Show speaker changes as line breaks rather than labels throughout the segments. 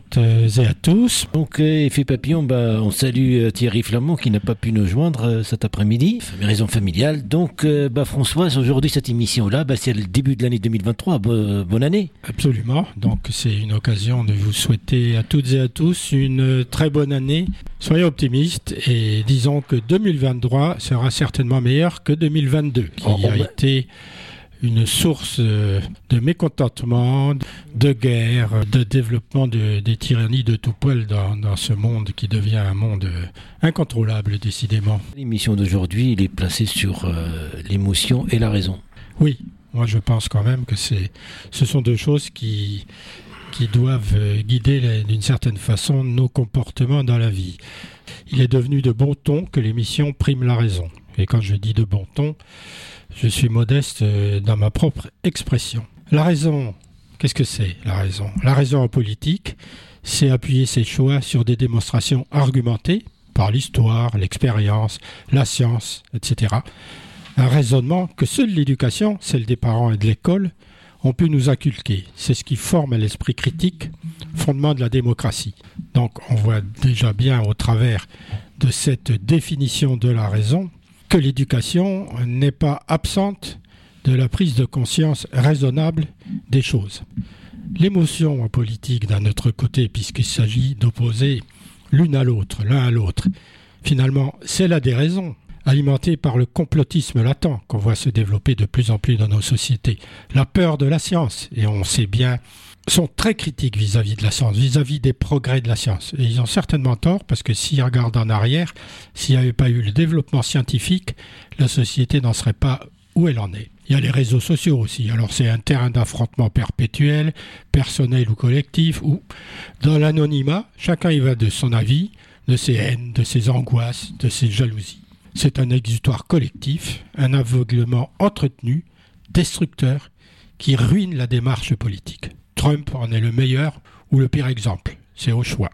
toutes et à tous.
Donc, euh, Effet Papillon, bah, on salue euh, Thierry Flamand qui n'a pas pu nous joindre euh, cet après-midi, raison familiale. Donc, bah, Françoise, aujourd'hui, cette émission-là, bah, c'est le début de l'année 2023. bonne année.
Absolument. Donc, c'est une occasion de vous souhaiter à toutes et à tous une très bonne année. Soyez optimistes et disons que 2023 sera certainement meilleur que 2022, qui a été une source euh, de mécontentement, de guerre, de développement de, des tyrannies de tout poil dans, ce monde qui devient un monde incontrôlable décidément.
L'émission d'aujourd'hui, il est placée sur euh, l'émotion et la raison.
Oui, moi je pense quand même que c'est, ce sont deux choses qui, qui doivent euh, guider d'une certaine façon nos comportements dans la vie. Il est devenu de bon ton que l'émission prime la raison. Et quand je dis de bon ton, je suis modeste euh, dans ma propre expression. La raison, qu'est-ce que c'est la raison? La raison en politique, c'est appuyer ses choix sur des démonstrations argumentées par l'histoire, l'expérience, la science, etc. Un raisonnement que seule l'éducation, celle des parents et de l'école, ont pu nous inculquer. C'est ce qui forme l'esprit critique, fondement de la démocratie. Donc on voit déjà bien au travers de cette définition de la raison que l'éducation n'est pas absente de la prise de conscience raisonnable des choses. L'émotion en politique d'un autre côté, puisqu'il s'agit d'opposer l'une à l'autre, l'un à l'autre, finalement, c'est là des raisons, alimentées par le complotisme latent qu'on voit se développer de plus en plus dans nos sociétés, la peur de la science, et on sait bien sont très critiques vis-à-vis de la science, vis-à-vis des progrès de la science. Et ils ont certainement tort parce que s'ils regardent en arrière, s'il n'y avait pas eu le développement scientifique, la société n'en serait pas où elle en est. Il y a les réseaux sociaux aussi. Alors c'est un terrain d'affrontement perpétuel, personnel ou collectif, où dans l'anonymat, chacun y va de son avis, de ses haines, de ses angoisses, de ses jalousies. C'est un exutoire collectif, un aveuglement entretenu, destructeur, qui ruine la démarche politique. Trump en est le meilleur ou le pire exemple. C'est au choix.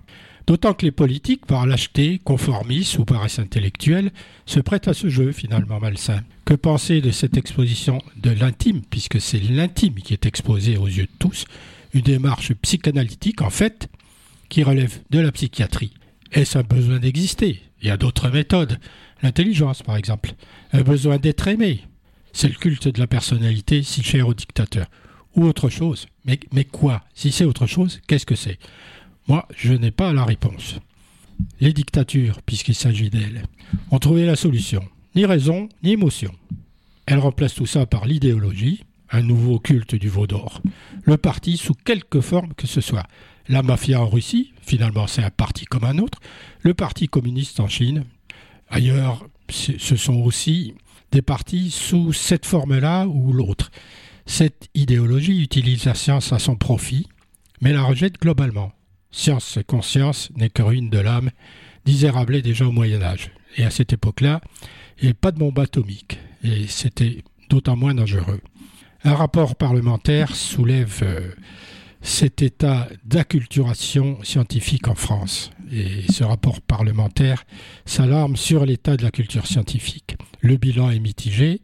D'autant que les politiques, par lâcheté, conformisme ou paresse intellectuelle, se prêtent à ce jeu finalement malsain. Que penser de cette exposition de l'intime, puisque c'est l'intime qui est exposé aux yeux de tous, une démarche psychanalytique en fait, qui relève de la psychiatrie Est-ce un besoin d'exister? Il y a d'autres méthodes. L'intelligence, par exemple. Un besoin d'être aimé. C'est le culte de la personnalité si cher au dictateur ou autre chose. Mais, mais quoi? Si c'est autre chose, qu'est-ce que c'est? Moi, je n'ai pas la réponse. Les dictatures, puisqu'il s'agit d'elles, ont trouvé la solution. Ni raison, ni émotion. Elles remplacent tout ça par l'idéologie, un nouveau culte du veau d'or. Le parti sous quelque forme que ce soit. La mafia en Russie, finalement c'est un parti comme un autre. Le parti communiste en Chine. Ailleurs, ce sont aussi des partis sous cette forme-là ou l'autre. Cette idéologie utilise la science à son profit, mais la rejette globalement. Science et conscience n'est que ruine de l'âme, disait Rabelais déjà au Moyen Âge. Et à cette époque-là, il n'y avait pas de bombe atomique, et c'était d'autant moins dangereux. Un rapport parlementaire soulève euh, cet état d'acculturation scientifique en France. Et ce rapport parlementaire s'alarme sur l'état de la culture scientifique. Le bilan est mitigé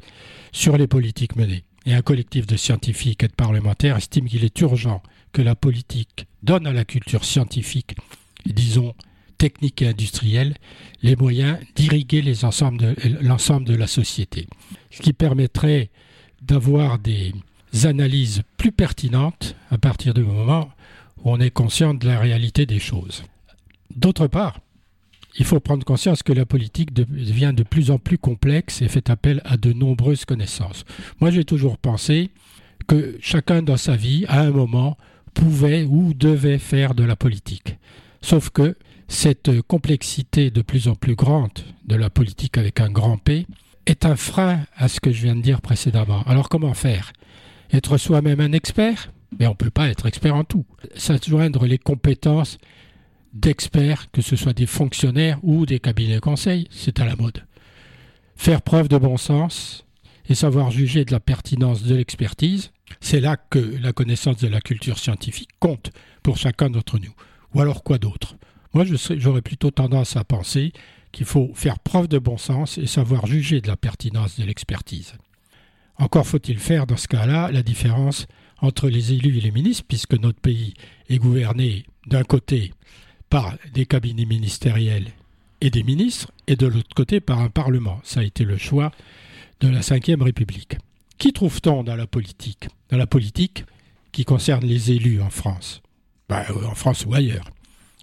sur les politiques menées et un collectif de scientifiques et de parlementaires estime qu'il est urgent que la politique donne à la culture scientifique, disons technique et industrielle, les moyens d'irriguer l'ensemble de, de la société, ce qui permettrait d'avoir des analyses plus pertinentes à partir du moment où on est conscient de la réalité des choses. D'autre part, il faut prendre conscience que la politique devient de plus en plus complexe et fait appel à de nombreuses connaissances. Moi, j'ai toujours pensé que chacun dans sa vie, à un moment, pouvait ou devait faire de la politique. Sauf que cette complexité de plus en plus grande de la politique avec un grand P est un frein à ce que je viens de dire précédemment. Alors comment faire? Être soi-même un expert? Mais on ne peut pas être expert en tout. S'adjoindre les compétences d'experts, que ce soit des fonctionnaires ou des cabinets de conseil, c'est à la mode. Faire preuve de bon sens et savoir juger de la pertinence de l'expertise, c'est là que la connaissance de la culture scientifique compte pour chacun d'entre nous. Ou alors quoi d'autre? Moi, j'aurais plutôt tendance à penser qu'il faut faire preuve de bon sens et savoir juger de la pertinence de l'expertise. Encore faut-il faire dans ce cas-là la différence entre les élus et les ministres, puisque notre pays est gouverné d'un côté par des cabinets ministériels et des ministres, et de l'autre côté par un Parlement. Ça a été le choix de la Ve République. Qui trouve-t-on dans la politique Dans la politique qui concerne les élus en France? Ben, en France ou ailleurs.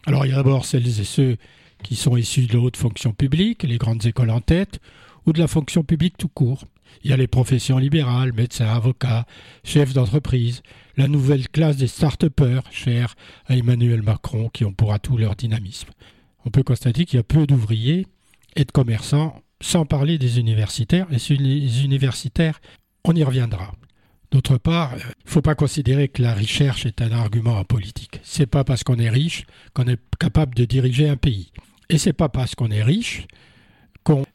Alors il y a d'abord celles et ceux qui sont issus de la haute fonction publique, les grandes écoles en tête, ou de la fonction publique tout court. Il y a les professions libérales, médecins, avocats, chefs d'entreprise, la nouvelle classe des start-upers, chers à Emmanuel Macron, qui ont pour atout leur dynamisme. On peut constater qu'il y a peu d'ouvriers et de commerçants, sans parler des universitaires. Et les universitaires, on y reviendra. D'autre part, il ne faut pas considérer que la recherche est un argument en politique. C'est pas parce qu'on est riche qu'on est capable de diriger un pays. Et c'est pas parce qu'on est riche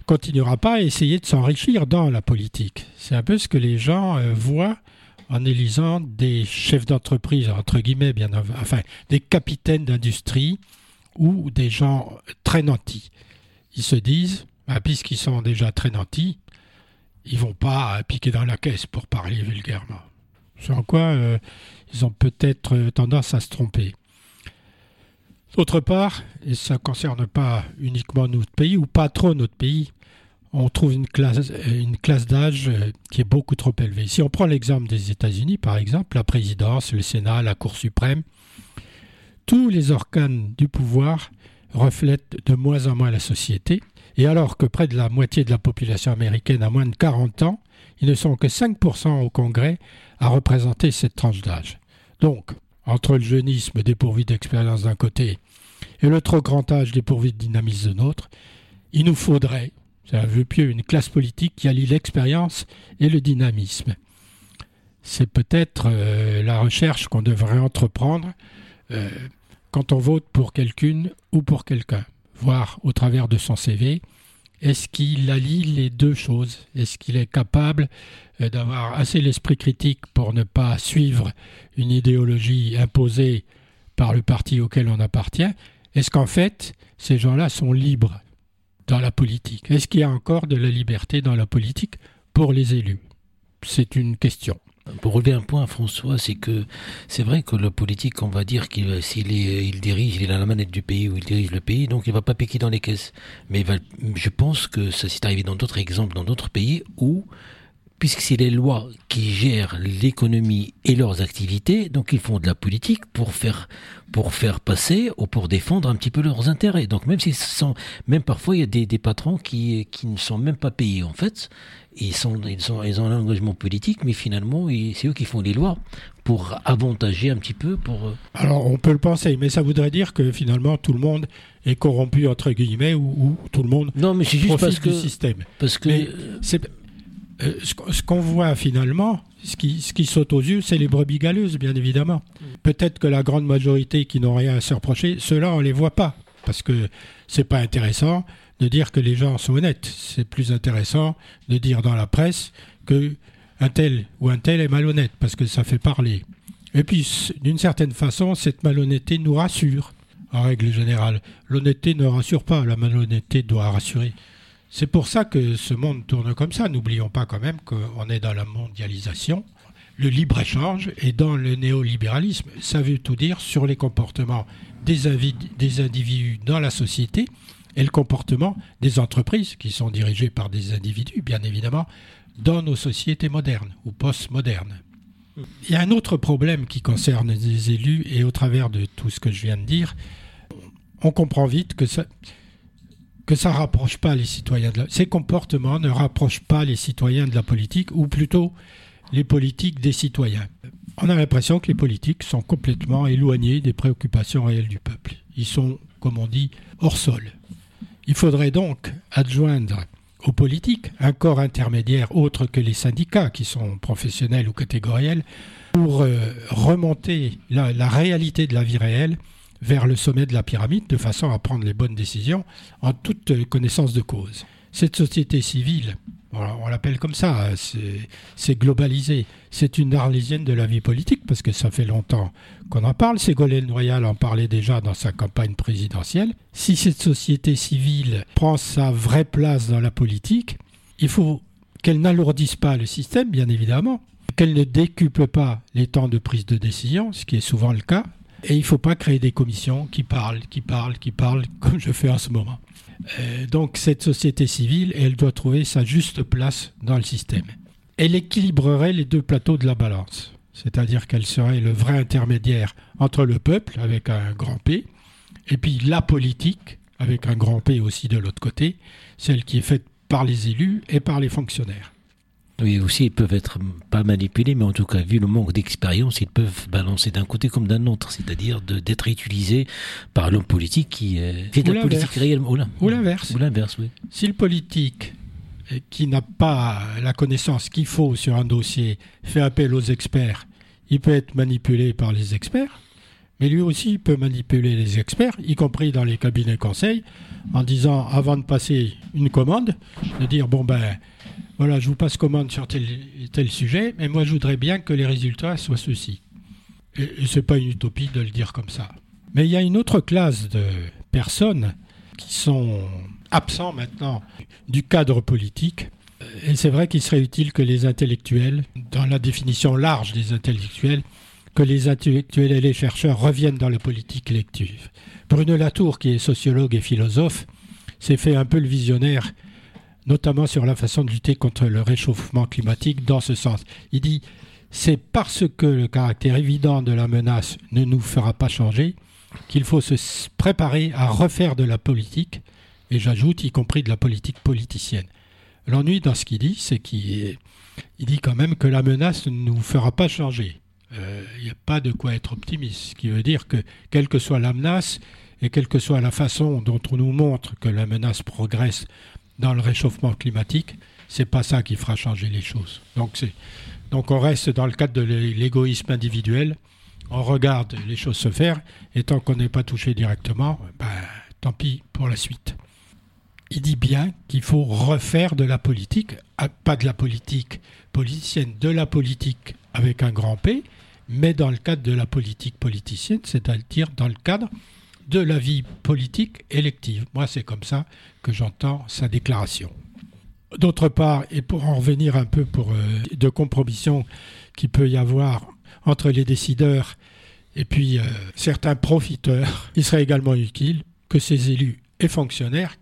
continuera pas à essayer de s'enrichir dans la politique. C'est un peu ce que les gens euh, voient en élisant des chefs d'entreprise, entre guillemets, bien, enfin, des capitaines d'industrie ou des gens très nantis. Ils se disent, bah, puisqu'ils sont déjà très nantis, ils vont pas piquer dans la caisse pour parler vulgairement. Sans quoi, euh, ils ont peut-être euh, tendance à se tromper. D'autre part, et ça ne concerne pas uniquement notre pays, ou pas trop notre pays, on trouve une classe, classe d'âge euh, qui est beaucoup trop élevée. Si on prend l'exemple des États-Unis, par exemple, la présidence, le Sénat, la Cour suprême, tous les organes du pouvoir reflètent de moins en moins la société, et alors que près de la moitié de la population américaine a moins de 40 ans, ils ne sont que 5% au Congrès à représenter cette tranche d'âge. Donc, entre le jeunisme dépourvu d'expérience d'un côté et le trop grand âge dépourvu de dynamisme de l'autre, il nous faudrait, c'est un vœu pieux, une classe politique qui allie l'expérience et le dynamisme. C'est peut-être euh, la recherche qu'on devrait entreprendre euh, quand on vote pour quelqu'une ou pour quelqu'un, voir au travers de son CV, est-ce qu'il allie les deux choses? Est-ce qu'il est capable euh, d'avoir assez l'esprit critique pour ne pas suivre une idéologie imposée par le parti auquel on appartient? Est-ce qu'en fait, ces gens-là sont libres dans la politique Est-ce qu'il y a encore de la liberté dans la politique pour les élus? C'est une question.
Pour relever un point, François, c'est que c'est vrai que le politique, on va dire qu'il s'il il dirige, il à la manette du pays ou il dirige le pays, donc il va pas piquer dans les caisses. Mais je pense que ça s'est arrivé dans d'autres exemples, dans d'autres pays où puisque c'est les lois qui gèrent l'économie et leurs activités, donc ils font de la politique pour faire pour faire passer ou pour défendre un petit peu leurs intérêts. Donc même s'ils sont, même parfois il y a des, des patrons qui qui ne sont même pas payés en fait, ils sont ils sont ils ont un engagement politique, mais finalement c'est eux qui font les lois pour avantager un petit peu pour. Euh,
Alors on peut le penser, mais ça voudrait dire que finalement tout le monde est corrompu entre guillemets ou, tout le monde
non mais c'est juste parce que
système.
Parce que
c'est euh, ce qu'on voit finalement, ce qui, ce qui saute aux yeux, c'est les brebis galeuses, bien évidemment. Peut-être que la grande majorité qui n'ont rien à se reprocher, ceux-là, on ne les voit pas, parce que c'est pas intéressant de dire que les gens sont honnêtes. C'est plus intéressant de dire dans la presse que un tel ou un tel est malhonnête, parce que ça fait parler. Et puis, d'une certaine façon, cette malhonnêteté nous rassure, en règle générale. L'honnêteté ne rassure pas, la malhonnêteté doit rassurer. C'est pour ça que ce monde tourne comme ça. N'oublions pas quand même qu'on est dans la mondialisation, le libre-échange et dans le néolibéralisme. Ça veut tout dire sur les comportements des, des individus dans la société et le comportement des entreprises qui sont dirigées par des individus, bien évidemment, dans nos sociétés modernes ou post-modernes. Il y a un autre problème qui concerne les élus et au travers de tout ce que je viens de dire, on comprend vite que ça, que ça rapproche pas les citoyens de la... Ces comportements ne rapprochent pas les citoyens de la politique, ou plutôt les politiques des citoyens. On a l'impression que les politiques sont complètement éloignés des préoccupations réelles du peuple. Ils sont, comme on dit, hors sol. Il faudrait donc adjoindre aux politiques un corps intermédiaire autre que les syndicats, qui sont professionnels ou catégoriels, pour euh, remonter la réalité de la vie réelle vers le sommet de la pyramide de façon à prendre les bonnes décisions en toute connaissance de cause. Cette société civile, on l'appelle comme ça, c'est globalisé. C'est une arlésienne de la vie politique parce que ça fait longtemps qu'on en parle. Ségolène Royal en parlait déjà dans sa campagne présidentielle. Si cette société civile prend sa vraie place dans la politique, il faut qu'elle n'alourdisse pas le système, bien évidemment, qu'elle ne décuple pas les temps de prise de décision, ce qui est souvent le cas, Et il ne faut pas créer des commissions qui parlent, qui parlent, qui parlent, comme je fais en ce moment. Euh, donc cette société civile, elle doit trouver sa juste place dans le système. Elle équilibrerait les deux plateaux de la balance, c'est-à-dire qu'elle serait le vrai intermédiaire entre le peuple, avec un grand P, et puis la politique, avec un grand P aussi de l'autre côté, celle qui est faite par les élus et par les fonctionnaires.
Oui, aussi, ils peuvent être pas manipulés, mais en tout cas, vu le manque d'expérience, ils peuvent balancer d'un côté comme d'un autre, c'est-à-dire d'être utilisés par l'homme politique qui fait de la politique réellement.
Ou l'inverse.
Ou l'inverse, oui.
Si le politique euh, qui n'a pas la connaissance qu'il faut sur un dossier fait appel aux experts, il peut être manipulé par les experts, mais lui aussi peut manipuler les experts, y compris dans les cabinets conseils, en disant, avant de passer une commande, de dire, bon ben, voilà, je vous passe commande sur tel, sujet, mais moi je voudrais bien que les résultats soient ceux-ci. Et, ce n'est pas une utopie de le dire comme ça. Mais il y a une autre classe de personnes qui sont absents maintenant du cadre politique. Et c'est vrai qu'il serait utile que les intellectuels, dans la définition large des intellectuels, que les intellectuels et les chercheurs reviennent dans la politique collective. Bruno Latour, qui est sociologue et philosophe, s'est fait un peu le visionnaire notamment sur la façon de lutter contre le réchauffement climatique dans ce sens. Il dit c'est parce que le caractère évident de la menace ne nous fera pas changer qu'il faut se préparer à refaire de la politique, et j'ajoute y compris de la politique politicienne. L'ennui dans ce qu'il dit, c'est qu'il dit quand même que la menace ne nous fera pas changer. Euh, il n'y a pas de quoi être optimiste, ce qui veut dire que quelle que soit la menace et quelle que soit la façon dont on nous montre que la menace progresse dans le réchauffement climatique, c'est pas ça qui fera changer les choses. Donc, donc on reste dans le cadre de l'égoïsme individuel, on regarde les choses se faire, et tant qu'on n'est pas touché directement, ben, tant pis pour la suite. Il dit bien qu'il faut refaire de la politique, pas de la politique politicienne, de la politique avec un grand P, mais dans le cadre de la politique politicienne, c'est-à-dire dans le cadre de la vie politique élective. Moi, c'est comme ça que j'entends sa déclaration. D'autre part, et pour en revenir un peu euh, de compromission qu'il peut y avoir entre les décideurs et puis euh, certains profiteurs, il serait également utile que ces élus et fonctionnaires,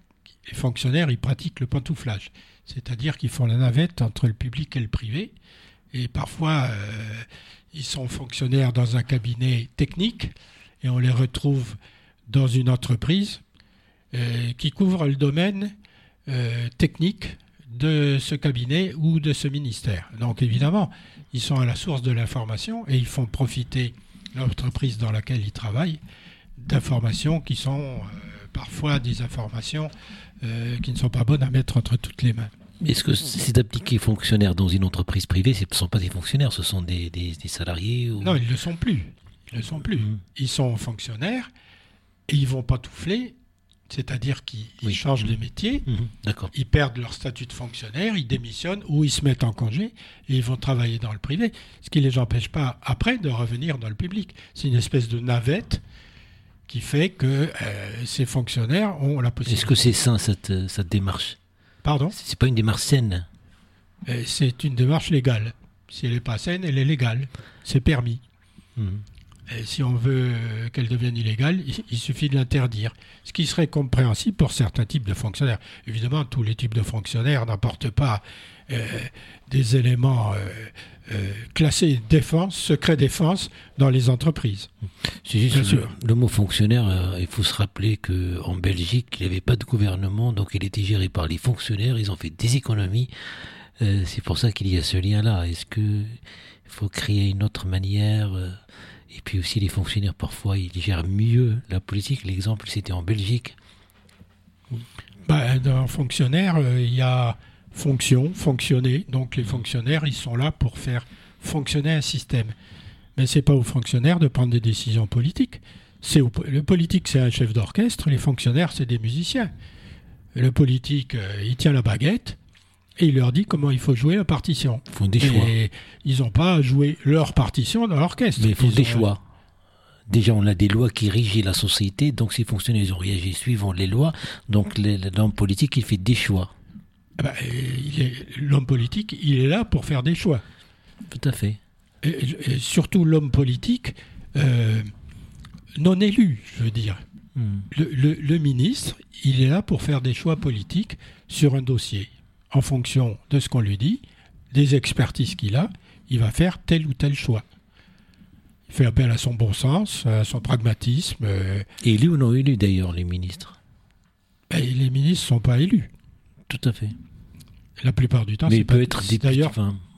les fonctionnaires, ils pratiquent le pantouflage, c'est-à-dire qu'ils font la navette entre le public et le privé, et parfois euh, ils sont fonctionnaires dans un cabinet technique et on les retrouve dans une entreprise euh, qui couvre le domaine euh, technique de ce cabinet ou de ce ministère. Donc évidemment, ils sont à la source de l'information et ils font profiter l'entreprise dans laquelle ils travaillent d'informations qui sont euh, parfois des informations qui ne sont pas bonnes à mettre entre toutes les mains.
Est-ce que c'est d'appliquer fonctionnaire dans une entreprise privée Ce ne sont pas des fonctionnaires, ce sont des, salariés
Non, ils ne le sont plus. Ils ne le sont plus. Mmh. Ils sont fonctionnaires et ils vont pantoufler, c'est-à-dire qu'ils changent de métier,
mhm,
ils perdent leur statut de fonctionnaire, ils démissionnent ou ils se mettent en congé et ils vont travailler dans le privé, ce qui ne les empêche pas après de revenir dans le public. C'est une espèce de navette qui fait que euh, ces fonctionnaires ont la possibilité.
Est-ce que c'est sain cette, euh, cette démarche?
Pardon?
C'est pas une démarche saine
euh, C'est une démarche légale. Si elle n'est pas saine, elle est légale. C'est permis. Mhm si on veut qu'elle devienne illégale, il, suffit de l'interdire. Ce qui serait compréhensible pour certains types de fonctionnaires. Évidemment, tous les types de fonctionnaires n'apportent pas euh, des éléments euh, euh, classés défense, secret défense dans les entreprises.
C'est juste le, le, mot fonctionnaire, il faut se rappeler qu'en Belgique, il n'y avait pas de gouvernement, donc il était géré par les fonctionnaires, ils ont fait des économies. C'est pour ça qu'il y a ce lien-là. Est-ce qu'il faut créer une autre manière et puis aussi les fonctionnaires, parfois, ils gèrent mieux la politique. L'exemple, c'était en Belgique.
Bah, dans fonctionnaire, euh, il y a fonction, fonctionner. Donc les fonctionnaires, ils sont là pour faire fonctionner un système. Mais c'est pas aux fonctionnaires de prendre des décisions politiques. C'est le politique, c'est un chef d'orchestre. Les fonctionnaires, c'est des musiciens. Le politique, euh, il tient la baguette et il leur dit comment il faut jouer la partition.
Ils font des choix. Et
ils n'ont pas à jouer leur partition dans l'orchestre.
Mais ils font des choix. Déjà, on a des lois qui régissent la société, donc ces fonctionnaires, ils ont réagi suivant les lois. Donc l'homme politique, il fait des choix.
Ah bah, l'homme politique, il est là pour faire des choix.
Tout à fait.
Et, surtout l'homme politique, euh, non élu, je veux dire. Hmm. Le, ministre, il est là pour faire des choix politiques sur un dossier. En fonction de ce qu'on lui dit, des expertises qu'il a, il va faire tel ou tel choix. Il fait appel à son bon sens, à son pragmatisme. Euh,
élus ou non élus d'ailleurs, les ministres?
Ben, Les ministres ne sont pas élus.
Tout à fait.
La plupart du temps,
mais il peut être
d'ailleurs.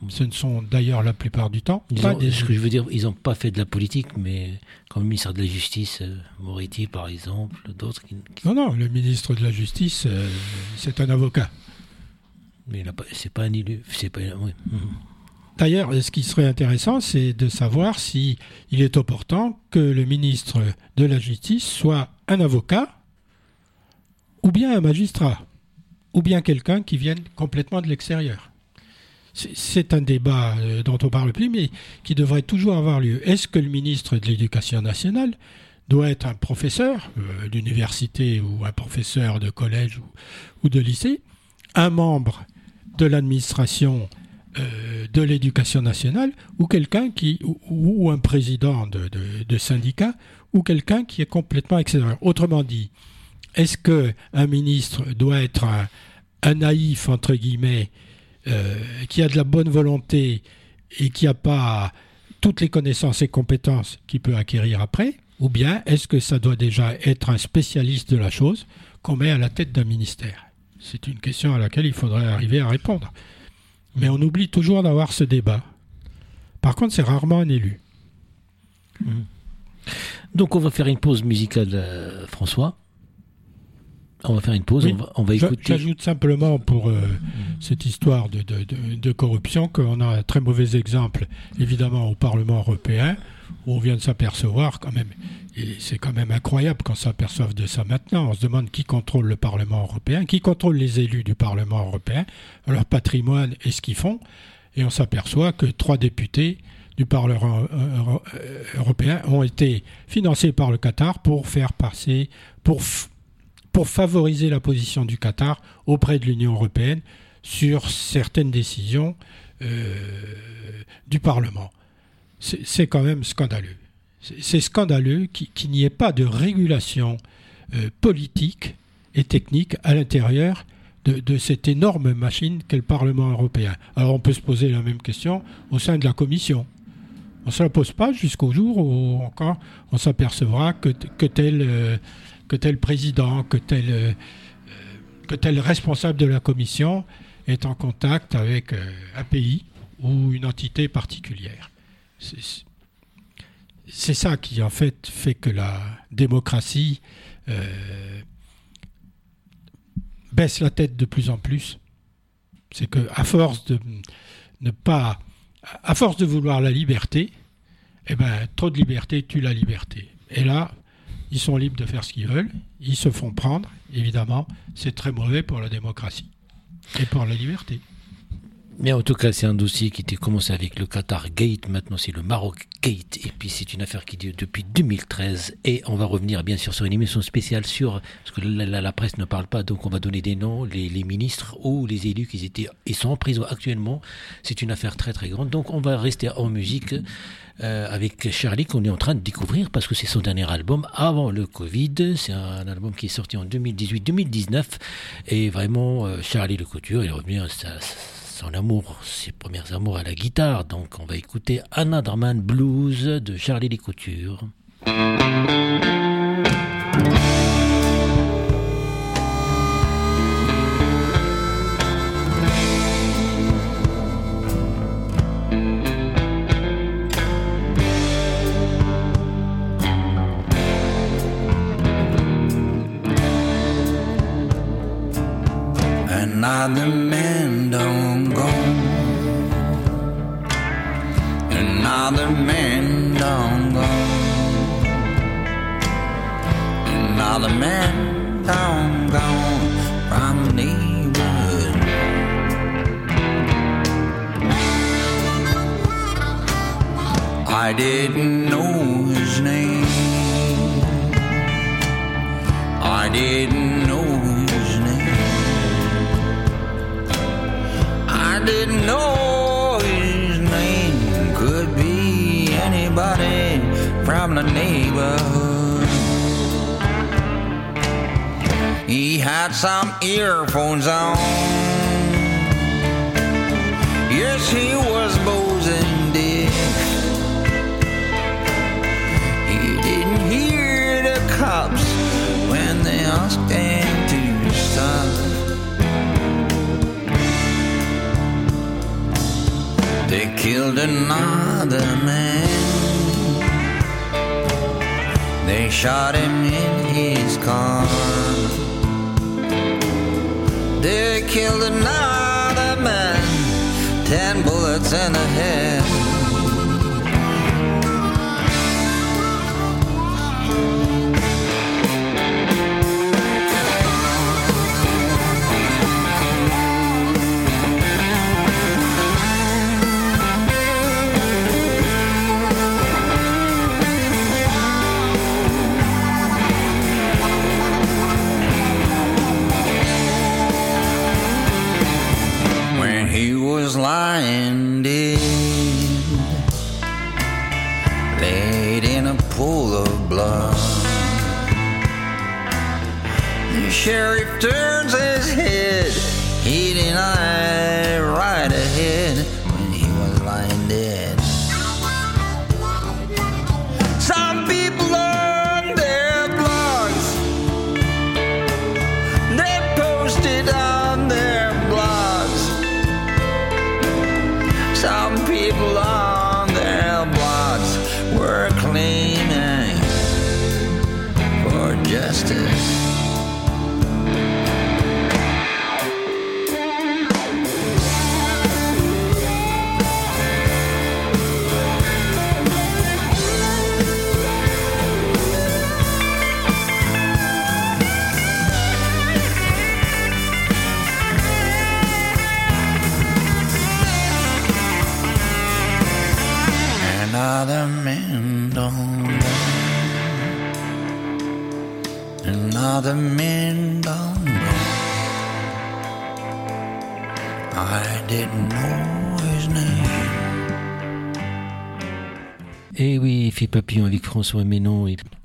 Ce ne sont d'ailleurs la plupart du temps
pas des... Ce que je veux dire, ils n'ont pas fait de la politique, mais comme le ministre de la Justice, euh, Moretti par exemple, d'autres. Qui...
Non, non, le ministre de la Justice, euh, c'est un avocat. D'ailleurs, ce qui serait intéressant, c'est de savoir si il est opportun que le ministre de la Justice soit un avocat ou bien un magistrat ou bien quelqu'un qui vienne complètement de l'extérieur. C'est un débat euh, dont on parle plus, mais qui devrait toujours avoir lieu. Est-ce que le ministre de l'Éducation nationale doit être un professeur euh, d'université ou un professeur de collège ou, de lycée, un membre de l'administration euh, de l'éducation nationale ou quelqu'un qui ou, un président de, syndicat ou quelqu'un qui est complètement extérieur. Autrement dit, est-ce que un ministre doit être un, naïf entre guillemets euh, qui a de la bonne volonté et qui n'a pas toutes les connaissances et compétences qu'il peut acquérir après Ou bien est-ce que ça doit déjà être un spécialiste de la chose qu'on met à la tête d'un ministère? C'est une question à laquelle il faudrait arriver à répondre. Mais on oublie toujours d'avoir ce débat. Par contre, c'est rarement un élu.
Mmh. Donc on va faire une pause musicale, euh, François. On va faire une pause, on, va, écouter.
J'ajoute simplement pour euh, cette histoire de, de, de, corruption qu'on a un très mauvais exemple, évidemment, au Parlement européen, où on vient de s'apercevoir quand même, et c'est quand même incroyable qu'on s'aperçoive de ça maintenant. On se demande qui contrôle le Parlement européen, qui contrôle les élus du Parlement européen, leur patrimoine et ce qu'ils font, et on s'aperçoit que trois députés du Parlement euh, européen ont été financés par le Qatar pour faire passer, pour pour favoriser la position du Qatar auprès de l'Union européenne sur certaines décisions euh, du Parlement. C'est quand même scandaleux. C'est scandaleux qu'il n'y ait pas de régulation euh, politique et technique à l'intérieur de, cette énorme machine qu'est le Parlement européen. Alors on peut se poser la même question au sein de la Commission. On ne se la pose pas jusqu'au jour où encore on s'apercevra que, que tel euh, que tel président, que tel, euh, que tel responsable de la commission est en contact avec euh, un pays ou une entité particulière. C'est ça qui en fait fait que la démocratie euh, baisse la tête de plus en plus. C'est que à force de ne pas, à force de vouloir la liberté, eh ben trop de liberté tue la liberté. Et là, ils sont libres de faire ce qu'ils veulent, ils se font prendre, évidemment, c'est très mauvais pour la démocratie et pour la liberté.
Mais en tout cas, c'est un dossier qui était commencé avec le Qatar Gate, maintenant c'est le Maroc Gate, et puis c'est une affaire qui dure depuis 2013. Et on va revenir bien sûr sur une émission spéciale sur, parce que la, presse ne parle pas, donc on va donner des noms, les, ministres ou les élus qui étaient et sont en prison actuellement. C'est une affaire très très grande, donc on va rester en musique. Euh, avec Charlie qu'on est en train de découvrir parce que c'est son dernier album avant le Covid. C'est un album qui est sorti en 2018-2019 et vraiment euh, Charlie Le Couture, il revient à son amour, ses premiers amours à la guitare. Donc on va écouter Another Man Blues de Charlie Les Coutures.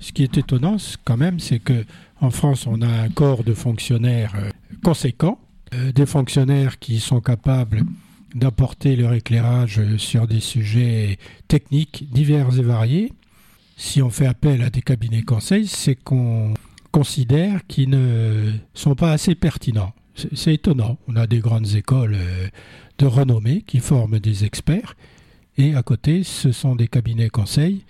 Ce qui est étonnant, quand même, c'est que en France, on a un corps de fonctionnaires euh, conséquent, euh, des fonctionnaires qui sont capables d'apporter leur éclairage euh, sur des sujets techniques divers et variés. Si on fait appel à des cabinets conseils, c'est qu'on considère qu'ils ne sont pas assez pertinents. C'est étonnant. On a des grandes écoles de renommée qui forment des experts, et à côté, ce sont des cabinets conseils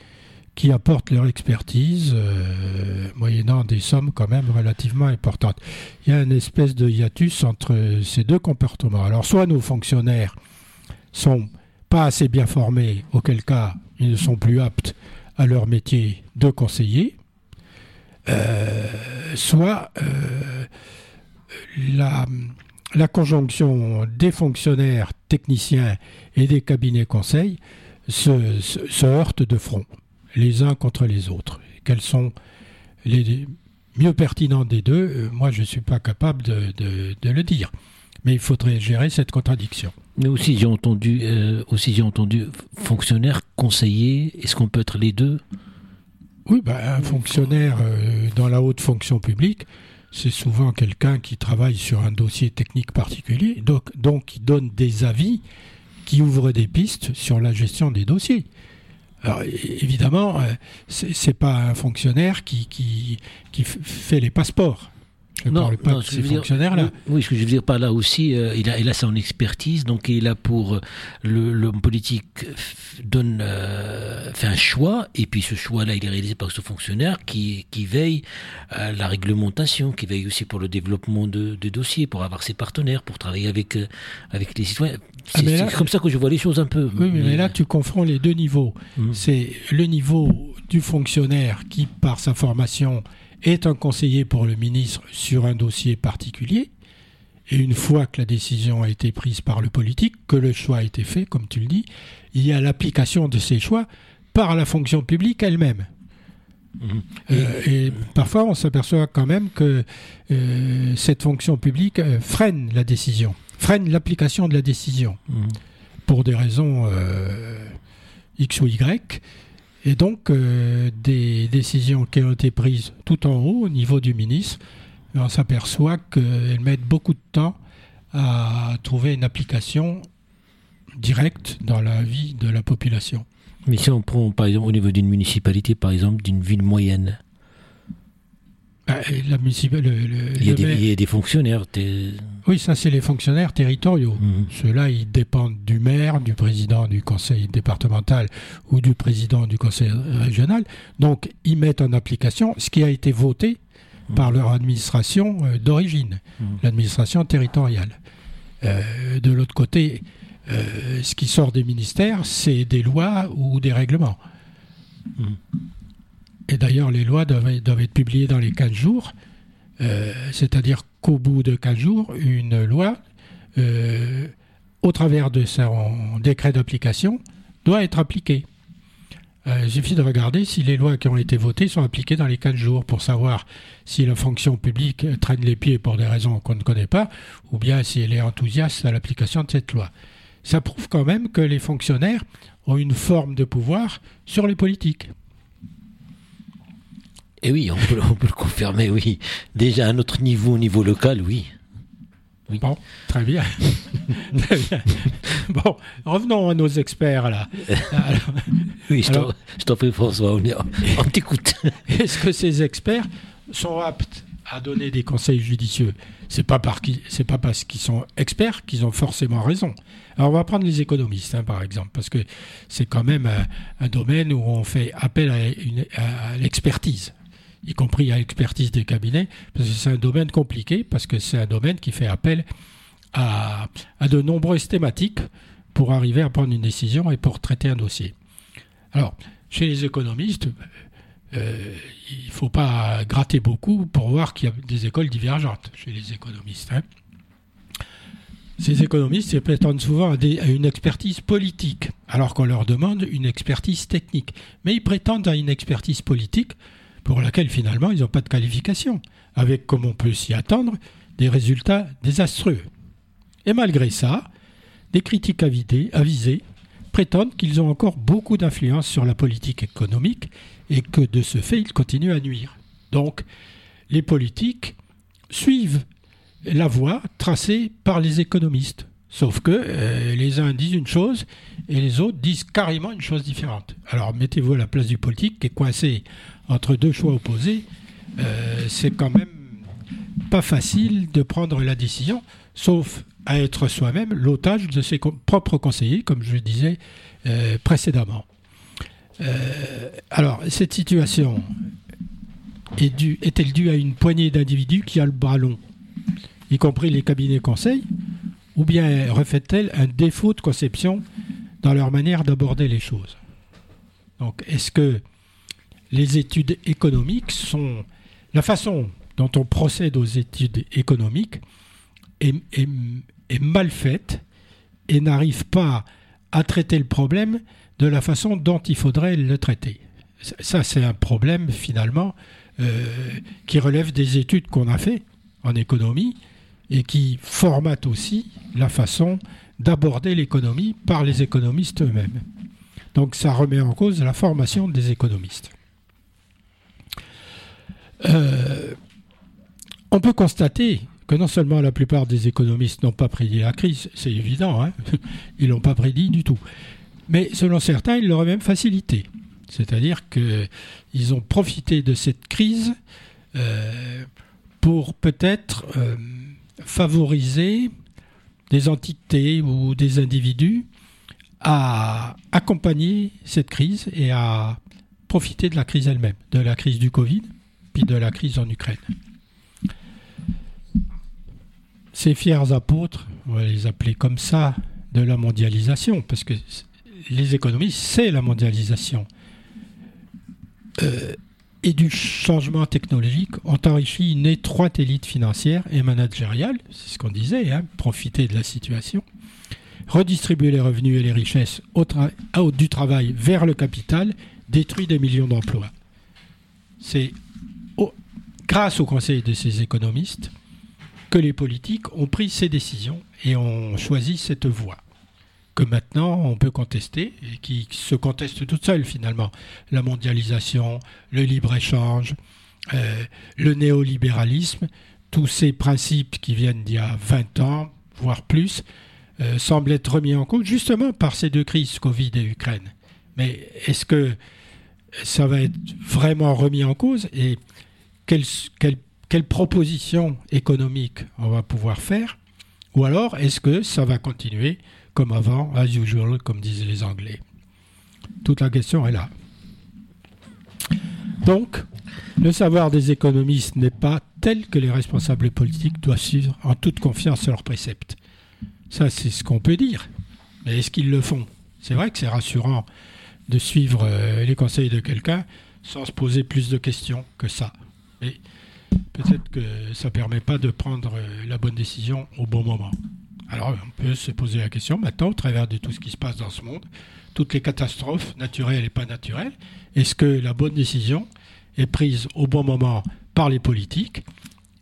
qui apportent leur expertise, euh, moyennant des sommes quand même relativement importantes. Il y a une espèce de hiatus entre ces deux comportements. Alors, soit nos fonctionnaires sont pas assez bien formés, auquel cas ils ne sont plus aptes à leur métier de conseiller, euh, soit euh, la, conjonction des fonctionnaires techniciens et des cabinets conseils se, se- se heurte de front, les uns contre les autres. Quels sont les mieux pertinents des deux Euh, Moi, je ne suis pas capable de, de- de le dire. Mais il faudrait gérer cette contradiction.
Mais aussi j'ai entendu, euh, aussi j'ai entendu fonctionnaire, conseiller. Est-ce qu'on peut être les deux?
Oui, bah, un fonctionnaire euh, dans la haute fonction publique, c'est souvent quelqu'un qui travaille sur un dossier technique particulier, donc, donc qui donne des avis qui ouvrent des pistes sur la gestion des dossiers. Alors évidemment, euh, c'est pas un fonctionnaire qui, qui, qui fait les passeports. Je ne parle pas de
ce que
ces
dire-
fonctionnaires-là.
Oui, ce que je veux dire par là aussi, euh, il, a, il a son expertise, donc il a pour euh, le- l'homme politique donne euh, fait un choix, et puis ce choix-là, il est réalisé par ce fonctionnaire qui, qui veille à la réglementation, qui veille aussi pour le développement de, de dossiers, pour avoir ses partenaires, pour travailler avec euh, avec les citoyens.
Ah,
C'est comme ça que je vois les choses un peu.
Oui, mais, mais là, tu confonds les deux niveaux.
Mhm.
C'est le niveau du fonctionnaire qui, par sa formation, est un conseiller pour le ministre sur un dossier particulier. Et une fois que la décision a été prise par le politique, que le choix a été fait, comme tu le dis, il y a l'application de ces choix par la fonction publique elle-même.
Mhm.
Euh, et parfois, on s'aperçoit quand même que euh, cette fonction publique euh, freine la décision, freine l'application de la décision
Mhm.
pour des raisons X ou Y. Et donc, euh, des décisions qui ont été prises tout en haut, au niveau du ministre, on s'aperçoit qu'elles mettent beaucoup de temps à trouver une application directe dans la vie de la population.
Mais si on prend par exemple au niveau d'une municipalité, par exemple d'une ville moyenne,
Bah, et la municipale- le- le-
il y a, des,
maire-
il y a des fonctionnaires. t'es-
Oui, ça c'est les fonctionnaires territoriaux.
Mhm.
Ceux-là, ils dépendent du maire, du président du conseil départemental ou du président du conseil régional. Donc, ils mettent en application ce qui a été voté par leur administration euh, d'origine,
Mhm.
l'administration territoriale. Euh, de l'autre côté, euh, ce qui sort des ministères, c'est des lois ou des règlements. Et d'ailleurs, les lois doivent, doivent être publiées dans les 15 jours. Euh, C'est-à-dire qu'au bout de 15 jours, une loi, euh, au travers de son décret d'application, doit être appliquée. Euh, il suffit de regarder si les lois qui ont été votées sont appliquées dans les 15 jours pour savoir si la fonction publique traîne les pieds pour des raisons qu'on ne connaît pas, ou bien si elle est enthousiaste à l'application de cette loi. Ça prouve quand même que les fonctionnaires ont une forme de pouvoir sur les politiques.
Et oui, on peut, on peut le confirmer, oui. Déjà à notre niveau, au niveau local, oui.
Bon, très bien. Très bien. Bon, revenons à nos experts là. Alors,
Oui, je t'en- prie François, on, t'écoute.
Est-ce que ces experts sont aptes à donner des conseils judicieux? C'est pas par qui, c'est pas parce qu'ils sont experts qu'ils ont forcément raison. Alors on va prendre les économistes, hein, par exemple, parce que c'est quand même un, un domaine où on fait appel à l'expertise, y compris à l'expertise des cabinets, parce que c'est un domaine compliqué, parce que c'est un domaine qui fait appel à, de nombreuses thématiques pour arriver à prendre une décision et pour traiter un dossier. Alors, chez les économistes, euh, il ne faut pas gratter beaucoup pour voir qu'il y a des écoles divergentes chez les économistes. hein. Ces économistes prétendent souvent à une expertise politique, alors qu'on leur demande une expertise technique. Mais ils prétendent à une expertise politique pour laquelle finalement ils n'ont pas de qualification, avec, comme on peut s'y attendre, des résultats désastreux. Et malgré ça, des critiques avisés prétendent qu'ils ont encore beaucoup d'influence sur la politique économique et que de ce fait, ils continuent à nuire. Donc, les politiques suivent la voie tracée par les économistes. Sauf que euh, les uns disent une chose et les autres disent carrément une chose différente. Alors mettez-vous à la place du politique qui est coincé entre deux choix opposés. Euh, c'est quand même pas facile de prendre la décision, sauf à être soi-même l'otage de ses propres conseillers, comme je disais euh, précédemment. Euh, alors, cette situation est due- est-elle due à une poignée d'individus qui a le bras long, y compris les cabinets conseils, ou bien reflète-t-elle un défaut de conception dans leur manière d'aborder les choses? Donc, est-ce que les études économiques sont la façon dont on procède aux études économiques est, mal faite et n'arrive pas à traiter le problème de la façon dont il faudrait le traiter. Ça- c'est un problème finalement euh, qui relève des études qu'on a fait en économie et qui formatent aussi la façon d'aborder l'économie par les économistes eux-mêmes. Donc ça remet en cause la formation des économistes. Euh, on peut constater que non seulement la plupart des économistes n'ont pas prédit la crise, c'est évident, hein, ils l'ont pas prédit du tout, mais selon certains, ils l'auraient même facilité. C'est-à-dire qu'ils ont profité de cette crise euh, pour peut-être euh, favoriser des entités ou des individus à accompagner cette crise et à profiter de la crise elle-même, de la crise du Covid, de la crise en Ukraine. Ces fiers apôtres, on va les appeler comme ça, de la mondialisation, parce que les économistes, c'est la mondialisation, euh, et du changement technologique ont enrichi une étroite élite financière et managériale, c'est ce qu'on disait, hein, profiter de la situation, redistribuer les revenus et les richesses au du travail vers le capital, détruit des millions d'emplois. C'est grâce au conseil de ces économistes que les politiques ont pris ces décisions et ont choisi cette voie que maintenant on peut contester et qui se conteste toute seule finalement. La mondialisation, le libre-échange, euh, le néolibéralisme, tous ces principes qui viennent d'il y a 20 ans, voire plus, euh, semblent être remis en cause justement par ces deux crises, Covid et Ukraine. Mais est-ce que ça va être vraiment remis en cause et quelle, propositions économiques on va pouvoir faire Ou alors est-ce que ça va continuer comme avant, as usual, comme disent les Anglais? Toute la question est là. Donc, le savoir des économistes n'est pas tel que les responsables politiques doivent suivre en toute confiance leurs préceptes. Ça, c'est ce qu'on peut dire. Mais est-ce qu'ils le font? C'est vrai que c'est rassurant de suivre euh, les conseils de quelqu'un sans se poser plus de questions que ça. Mais peut-être que ça ne permet pas de prendre euh, la bonne décision au bon moment. Alors on peut se poser la question maintenant, au travers de tout ce qui se passe dans ce monde, toutes les catastrophes naturelles et pas naturelles, est-ce que la bonne décision est prise au bon moment par les politiques?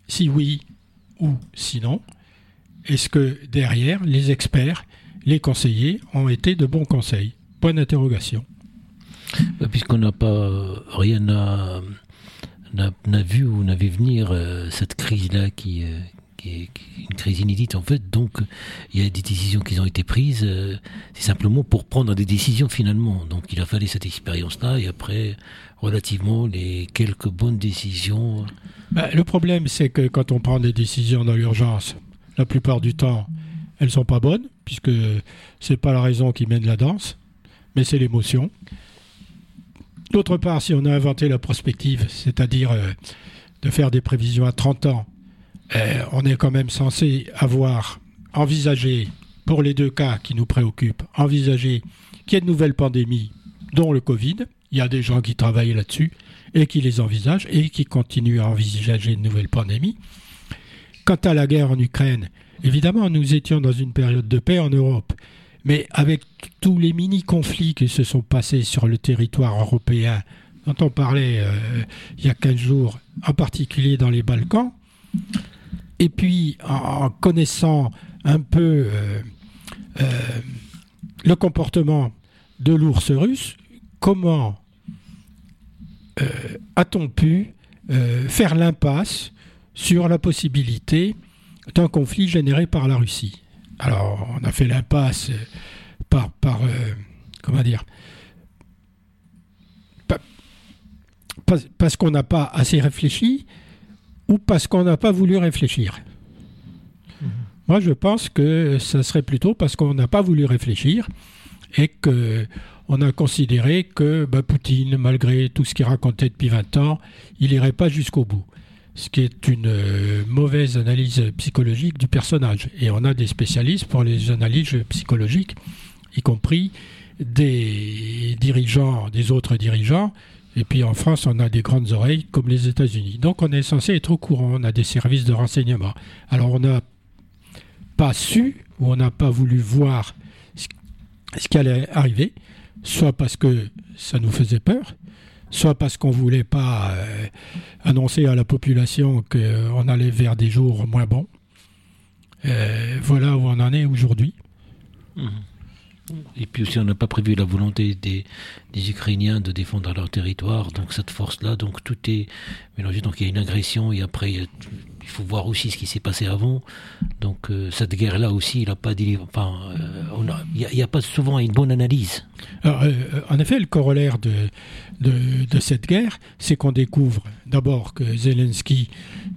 Si oui ou sinon, est-ce que derrière, les experts, les conseillers ont été de bons conseils? Point d'interrogation.
Bah, puisqu'on n'a pas rien n'a vu ou n'a vu venir euh, cette crise-là qui, euh, qui, est, une crise inédite en fait. Donc il y a des décisions qui ont été prises. Euh, c'est simplement pour prendre des décisions finalement. Donc il a fallu cette expérience-là et après relativement les quelques bonnes décisions.
Bah, le problème c'est que quand on prend des décisions dans l'urgence, la plupart du temps, elles sont pas bonnes puisque c'est pas la raison qui mène la danse, mais c'est l'émotion. D'autre part, si on a inventé la prospective, c'est-à-dire euh, de faire des prévisions à 30 ans, euh, on est quand même censé avoir envisagé, pour les deux cas qui nous préoccupent, envisagé qu'il y ait de nouvelles pandémies, dont le Covid. Il y a des gens qui travaillent là-dessus et qui les envisagent et qui continuent à envisager de nouvelles pandémies. Quant à la guerre en Ukraine, évidemment, nous étions dans une période de paix en Europe. Mais avec tous les mini-conflits qui se sont passés sur le territoire européen, dont on parlait euh, il y a 15 jours, en particulier dans les Balkans, et puis en, connaissant un peu euh, euh, le comportement de l'ours russe, comment a-t-on pu faire l'impasse sur la possibilité d'un conflit généré par la Russie alors, on a fait l'impasse par, par euh, comment dire, parce qu'on n'a pas assez réfléchi ou parce qu'on n'a pas voulu réfléchir. Mhm. Moi, je pense que ça serait plutôt parce qu'on n'a pas voulu réfléchir et que on a considéré que bah, Poutine, malgré tout ce qu'il racontait depuis 20 ans, il n'irait pas jusqu'au bout ce qui est une euh, mauvaise analyse psychologique du personnage. Et on a des spécialistes pour les analyses psychologiques, y compris des dirigeants, des autres dirigeants. Et puis en France, on a des grandes oreilles comme les États-Unis. Donc on est censé être au courant, on a des services de renseignement. Alors on n'a pas su ou on n'a pas voulu voir ce qui allait arriver, soit parce que ça nous faisait peur, soit parce qu'on ne voulait pas euh, annoncer à la population qu'on allait vers des jours moins bons. Euh, voilà où on en est aujourd'hui.
Et puis aussi, on n'a pas prévu la volonté des, Ukrainiens de défendre leur territoire, donc cette force-là, donc tout est mélangé. Donc il y a une agression et après il, faut voir aussi ce qui s'est passé avant. Donc euh, cette guerre-là aussi, il n'a pas enfin, euh, il n'y a, pas souvent une bonne analyse.
Euh, en effet, le corollaire de, de, cette guerre, c'est qu'on découvre d'abord que Zelensky,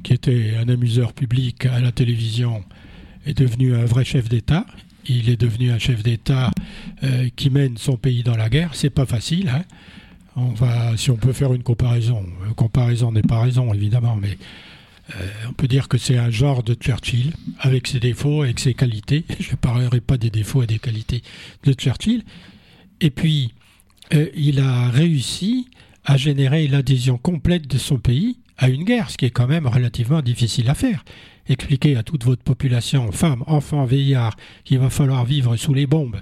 qui était un amuseur public à la télévision, est devenu un vrai chef d'État il est devenu un chef d'État qui mène son pays dans la guerre. C'est pas facile. Hein. on va, si on peut faire une comparaison, comparaison n'est pas raison évidemment, mais on peut dire que c'est un genre de Churchill avec ses défauts, avec ses qualités. Je ne parlerai pas des défauts et des qualités de Churchill. Et puis, il a réussi à générer l'adhésion complète de son pays à une guerre, ce qui est quand même relativement difficile à faire expliquer à toute votre population, femmes, enfants, vieillards, qu'il va falloir vivre sous les bombes,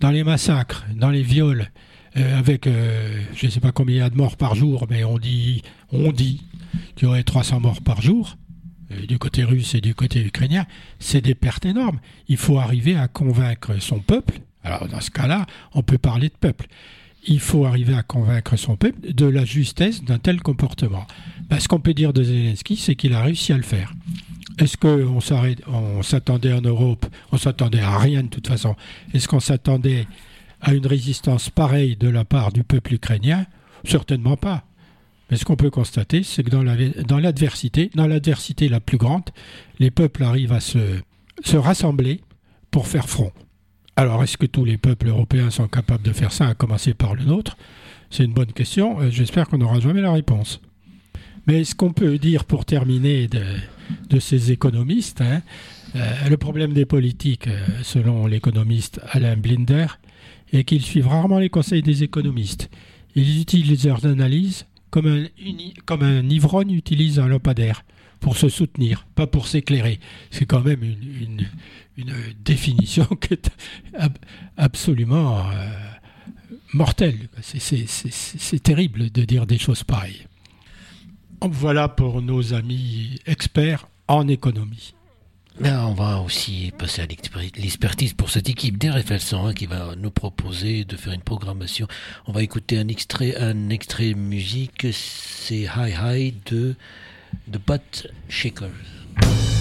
dans les massacres, dans les viols, euh, avec euh, je ne sais pas combien de morts par jour, mais on dit, on dit qu'il y aurait 300 morts par jour, euh, du côté russe et du côté ukrainien, c'est des pertes énormes. Il faut arriver à convaincre son peuple. Alors dans ce cas-là, on peut parler de peuple. Il faut arriver à convaincre son peuple de la justesse d'un tel comportement. ce qu'on peut dire de Zelensky, c'est qu'il a réussi à le faire. Est-ce qu'on on s'attendait en Europe On s'attendait à rien de toute façon. Est-ce qu'on s'attendait à une résistance pareille de la part du peuple ukrainien? Certainement pas. Mais ce qu'on peut constater, c'est que dans l'adversité, dans l'adversité la plus grande, les peuples arrivent à se, se rassembler pour faire front. Alors, est-ce que tous les peuples européens sont capables de faire ça, à commencer par le nôtre? C'est une bonne question. J'espère qu'on n'aura jamais la réponse. Mais ce qu'on peut dire pour terminer de, ces économistes, hein, euh, le problème des politiques, euh, selon l'économiste Alain Blinder, est qu'ils suivent rarement les conseils des économistes. Ils utilisent leurs analyses comme un, ivrogne utilise un lampadaire pour se soutenir, pas pour s'éclairer. C'est quand même une, définition qui est absolument euh, mortelle. C'est terrible de dire des choses pareilles. Voilà pour nos amis experts en économie.
On va aussi passer à l'expertise pour cette équipe d'RFL 101 qui va nous proposer de faire une programmation. On va écouter un extrait, un extrait musique, c'est High High de The Butt Shakers.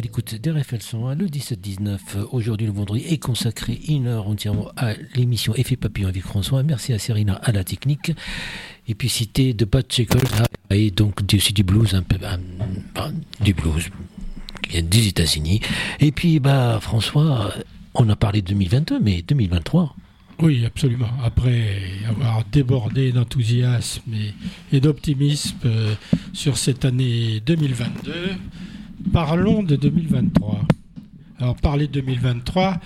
d'RFL 101, le 17-19, aujourd'hui le vendredi, est consacré une heure entièrement à l'émission Effet Papillon avec François. Merci à Serena à la technique. Et puis cité de Pat Checkers et donc aussi du blues, un peu, du blues qui vient des États-Unis. Et puis, bah, François, on a parlé de 2022, mais 2023.
Oui, absolument. Après avoir débordé d'enthousiasme et, d'optimisme euh, sur cette année 2022, parlons de 2023. Alors parler de 2023,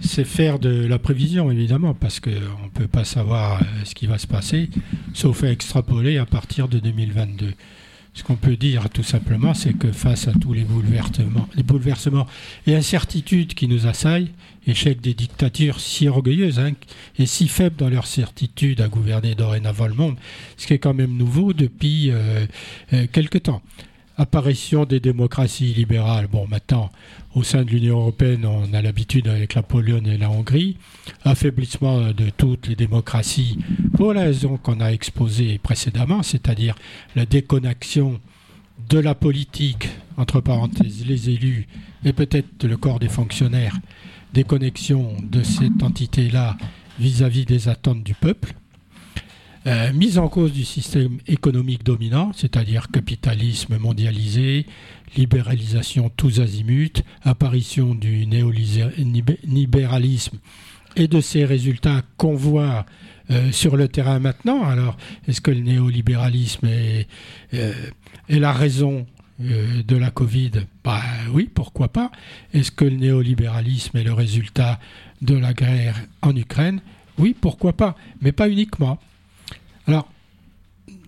c'est faire de la prévision, évidemment, parce qu'on ne peut pas savoir euh, ce qui va se passer, sauf à extrapoler à partir de 2022. Ce qu'on peut dire tout simplement, c'est que face à tous les bouleversements, les et incertitudes qui nous assaillent, échec des dictatures si orgueilleuses hein, et si faibles dans leur certitude à gouverner dorénavant le monde, ce qui est quand même nouveau depuis euh, euh, quelque temps apparition des démocraties libérales. Bon, maintenant, au sein de l'Union européenne, on a l'habitude avec la Pologne et la Hongrie. Affaiblissement de toutes les démocraties pour la raison qu'on a exposée précédemment, c'est-à-dire la déconnexion de la politique, entre parenthèses, les élus et peut-être le corps des fonctionnaires, déconnexion de cette entité-là vis-à-vis des attentes du peuple. Euh, mise en cause du système économique dominant, c'est-à-dire capitalisme mondialisé, libéralisation tous azimuts, apparition du néolibéralisme et de ses résultats qu'on voit euh, sur le terrain maintenant. Alors, est-ce que le néolibéralisme est, euh, la raison de la Covid? Bah, Oui, pourquoi pas. Est-ce que le néolibéralisme est le résultat de la guerre en Ukraine? Oui, pourquoi pas, mais pas uniquement. Alors,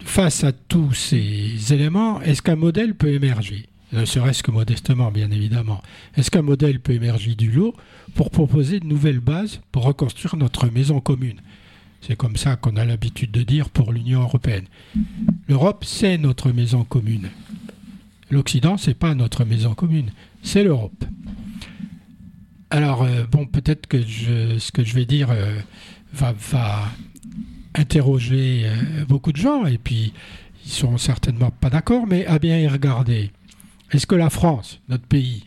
face à tous ces éléments, est-ce qu'un modèle peut émerger? Ne serait-ce que modestement, bien évidemment. Est-ce qu'un modèle peut émerger du lot pour proposer de nouvelles bases pour reconstruire notre maison commune? C'est comme ça qu'on a l'habitude de dire pour l'Union européenne. L'Europe, c'est notre maison commune. L'Occident, c'est pas notre maison commune, c'est l'Europe. Alors, euh, bon, peut-être que ce que je vais dire euh, va, va interroger euh, beaucoup de gens et puis ils seront certainement pas d'accord, mais à bien y regarder. Est-ce que la France, notre pays,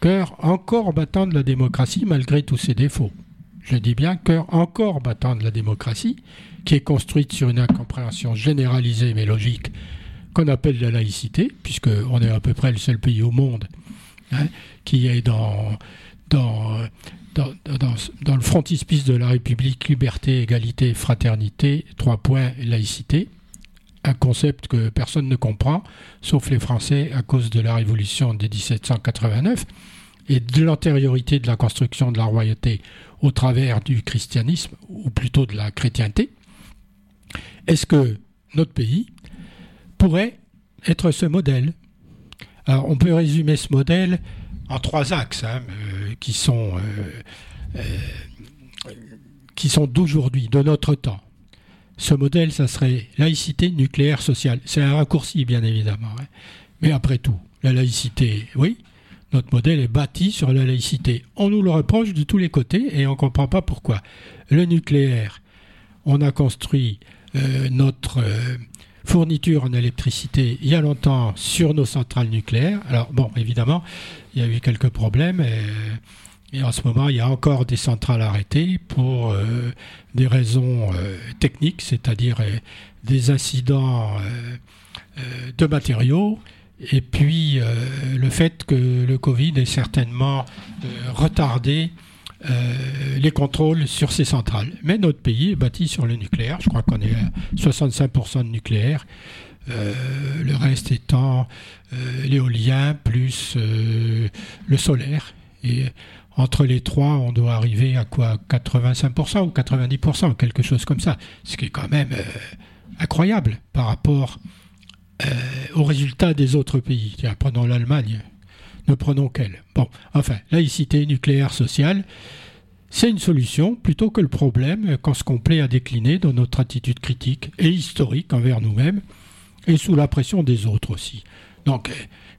cœur encore battant de la démocratie malgré tous ses défauts, je dis bien cœur encore battant de la démocratie, qui est construite sur une incompréhension généralisée mais logique qu'on appelle la laïcité, puisqu'on est à peu près le seul pays au monde hein, qui est dans dans, le frontispice de la République, liberté, égalité, fraternité, trois points, laïcité, un concept que personne ne comprend, sauf les Français à cause de la révolution de 1789 et de l'antériorité de la construction de la royauté au travers du christianisme, ou plutôt de la chrétienté. Est-ce que notre pays pourrait être ce modèle? Alors on peut résumer ce modèle en trois axes hein, euh, qui sont, euh, euh, qui sont d'aujourd'hui, de notre temps. Ce modèle, ça serait laïcité nucléaire sociale. C'est un raccourci, bien évidemment. Hein. Mais après tout, la laïcité, oui, notre modèle est bâti sur la laïcité. On nous le reproche de tous les côtés et on ne comprend pas pourquoi. Le nucléaire, on a construit notre fourniture en électricité il y a longtemps sur nos centrales nucléaires. Alors bon, évidemment, il y a eu quelques problèmes et, en ce moment, il y a encore des centrales arrêtées pour euh, des raisons euh, techniques, c'est-à-dire euh, des incidents de matériaux. Et puis le fait que le Covid ait certainement retardé les contrôles sur ces centrales. Mais notre pays est bâti sur le nucléaire. Je crois qu'on est à 65% de nucléaire. Euh, le reste étant euh, l'éolien plus le solaire. Et entre les trois, on doit arriver à quoi? 85% ou 90%, quelque chose comme ça. Ce qui est quand même incroyable par rapport aux résultats des autres pays. Prenons l'Allemagne, ne prenons qu'elle. Bon, enfin, laïcité nucléaire sociale, c'est une solution plutôt que le problème qu'on plaît à décliner dans notre attitude critique et historique envers nous-mêmes et sous la pression des autres aussi. Donc,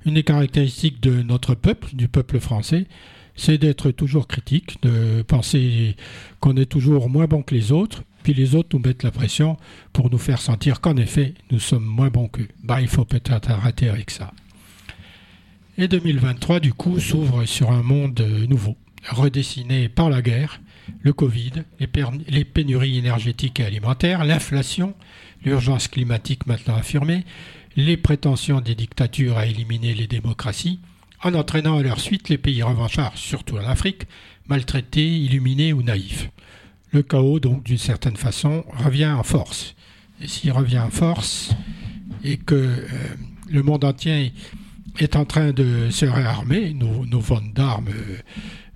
une des caractéristiques de notre peuple, du peuple français, c'est d'être toujours critique, de penser qu'on est toujours moins bon que les autres, puis les autres nous mettent la pression pour nous faire sentir qu'en effet, nous sommes moins bons qu'eux. Bah, il faut peut-être arrêter avec ça. Et 2023, du coup, s'ouvre sur un monde nouveau, redessiné par la guerre, le Covid, les, pénuries énergétiques et alimentaires, l'inflation, l'urgence climatique maintenant affirmée, les prétentions des dictatures à éliminer les démocraties, en entraînant à leur suite les pays revanchards, surtout en Afrique, maltraités, illuminés ou naïfs. Le chaos, donc, d'une certaine façon, revient en force. Et s'il revient en force, et que euh, le monde entier est en train de se réarmer, nos, ventes d'armes, euh,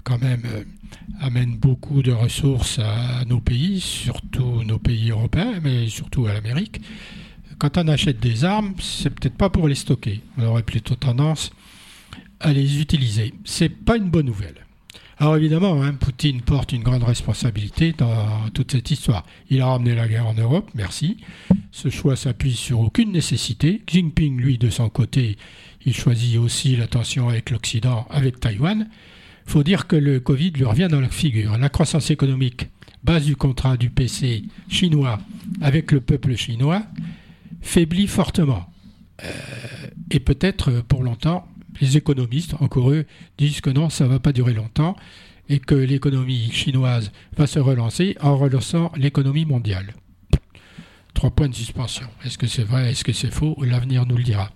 quand même, amènent beaucoup de ressources à nos pays, surtout nos pays européens, mais surtout à l'Amérique. Quand on achète des armes, c'est peut-être pas pour les stocker. On aurait plutôt tendance à les utiliser. C'est pas une bonne nouvelle. Alors évidemment, hein, Poutine porte une grande responsabilité dans toute cette histoire. Il a ramené la guerre en Europe, merci. Ce choix s'appuie sur aucune nécessité. Xi Jinping, lui, de son côté, il choisit aussi la tension avec l'Occident, avec Taïwan. Faut dire que le Covid lui revient dans la figure. La croissance économique, base du contrat du PC chinois avec le peuple chinois, faiblit fortement. Euh, et peut-être pour longtemps les économistes, encore eux, disent que non, ça ne va pas durer longtemps et que l'économie chinoise va se relancer en relançant l'économie mondiale. Trois points de suspension. Est-ce que c'est vrai? Est-ce que c'est faux? L'avenir nous le dira.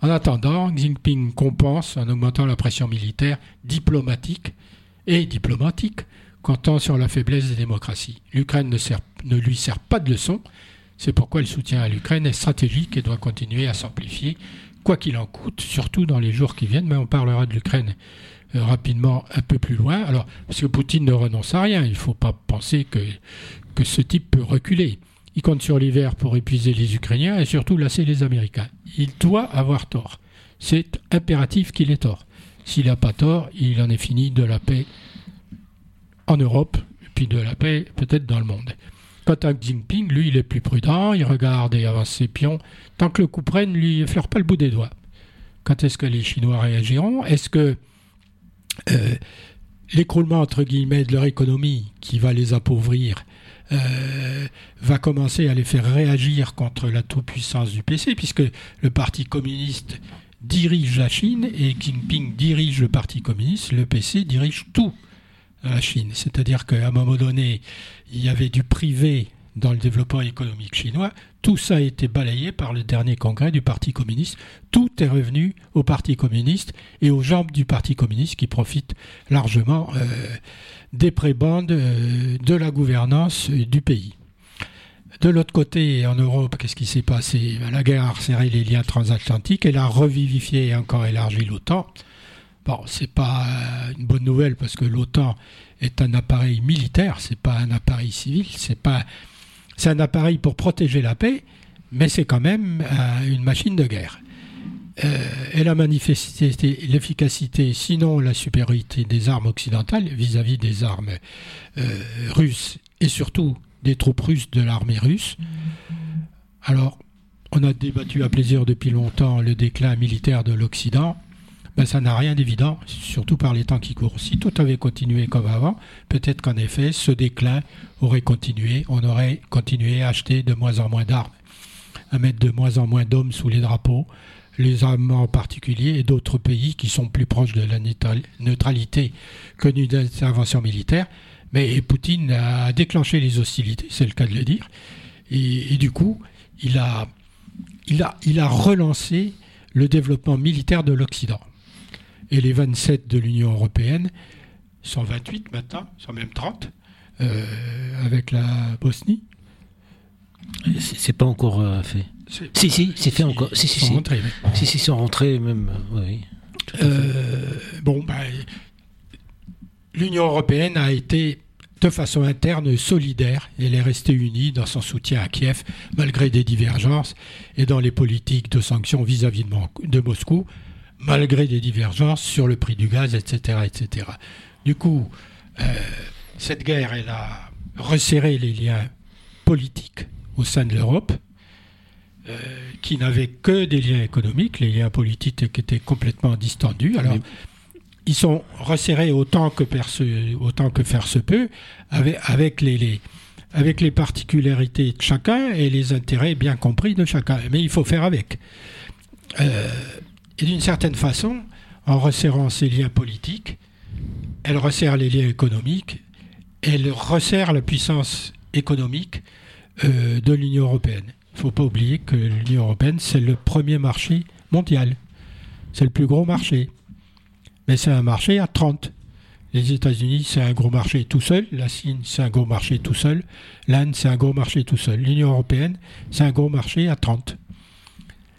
En attendant, Xi Jinping compense en augmentant la pression militaire diplomatique et diplomatique comptant sur la faiblesse des démocraties. L'Ukraine ne, lui sert pas de leçon. C'est pourquoi le soutien à l'Ukraine est stratégique et doit continuer à s'amplifier quoi qu'il en coûte, surtout dans les jours qui viennent, mais on parlera de l'Ukraine euh, rapidement un peu plus loin. Alors, parce que Poutine ne renonce à rien, il ne faut pas penser que ce type peut reculer. Il compte sur l'hiver pour épuiser les Ukrainiens et surtout lasser les Américains. Il doit avoir tort. C'est impératif qu'il ait tort. S'il n'a pas tort, il en est fini de la paix en Europe, puis de la paix peut-être dans le monde. Quant à Jinping, lui, il est plus prudent, il regarde et avance ses pions. Tant que le coup prenne, lui, effleure pas le bout des doigts. Quand est-ce que les Chinois réagiront? Est-ce que euh, l'écroulement, entre guillemets, de leur économie, qui va les appauvrir, euh, va commencer à les faire réagir contre la toute-puissance du PC, puisque le Parti communiste dirige la Chine et Jinping dirige le Parti communiste, le PC dirige tout la Chine. C'est-à-dire qu'à un moment donné, il y avait du privé dans le développement économique chinois. Tout ça a été balayé par le dernier congrès du Parti communiste. Tout est revenu au Parti communiste et aux jambes du Parti communiste qui profitent largement euh, des prébandes euh, de la gouvernance du pays. De l'autre côté, en Europe, qu'est-ce qui s'est passé? La guerre a resserré les liens transatlantiques, elle a revivifié et encore élargi l'OTAN. Bon, c'est pas une bonne nouvelle parce que l'OTAN est un appareil militaire, c'est pas un appareil civil, c'est pas c'est un appareil pour protéger la paix, mais c'est quand même euh, une machine de guerre. Euh, elle a manifesté l'efficacité, sinon la supériorité des armes occidentales vis-à-vis des armes euh, russes et surtout des troupes russes de l'armée russe. Alors, on a débattu à plaisir depuis longtemps le déclin militaire de l'Occident. Ben, ça n'a rien d'évident, surtout par les temps qui courent. Si tout avait continué comme avant, peut-être qu'en effet, ce déclin aurait continué, on aurait continué à acheter de moins en moins d'armes, à mettre de moins en moins d'hommes sous les drapeaux, les Allemands en particulier, et d'autres pays qui sont plus proches de la neutralité que d'une intervention militaire. Mais Poutine a déclenché les hostilités, c'est le cas de le dire, et, du coup, il a, il, a, il a relancé le développement militaire de l'Occident et les 27 de l'Union européenne sont 28 maintenant, sont même 30, euh, avec la Bosnie.
C'est pas encore euh, fait. Si, si, c'est fait encore. Si, si,
sont rentrés.
Si, si, sont rentrés même. Euh, oui.
bon, ben, l'Union européenne a été de façon interne solidaire. Elle est restée unie dans son soutien à Kiev, malgré des divergences, et dans les politiques de sanctions vis-à-vis de Moscou, malgré des divergences sur le prix du gaz, etc. etc. Du coup, euh, cette guerre, elle a resserré les liens politiques au sein de l'Europe, euh, qui n'avaient que des liens économiques, les liens politiques étaient complètement distendus. Alors, ils sont resserrés autant que, autant que faire se peut, avec, les, avec les particularités de chacun et les intérêts bien compris de chacun. Mais il faut faire avec. Euh, et d'une certaine façon, en resserrant ses liens politiques, elle resserre les liens économiques, elle resserre la puissance économique euh, de l'Union européenne. Il ne faut pas oublier que l'Union européenne, c'est le premier marché mondial. C'est le plus gros marché. Mais c'est un marché à 30. Les États-Unis, c'est un gros marché tout seul. La Chine, c'est un gros marché tout seul. L'Inde, c'est un gros marché tout seul. L'Union européenne, c'est un gros marché à 30.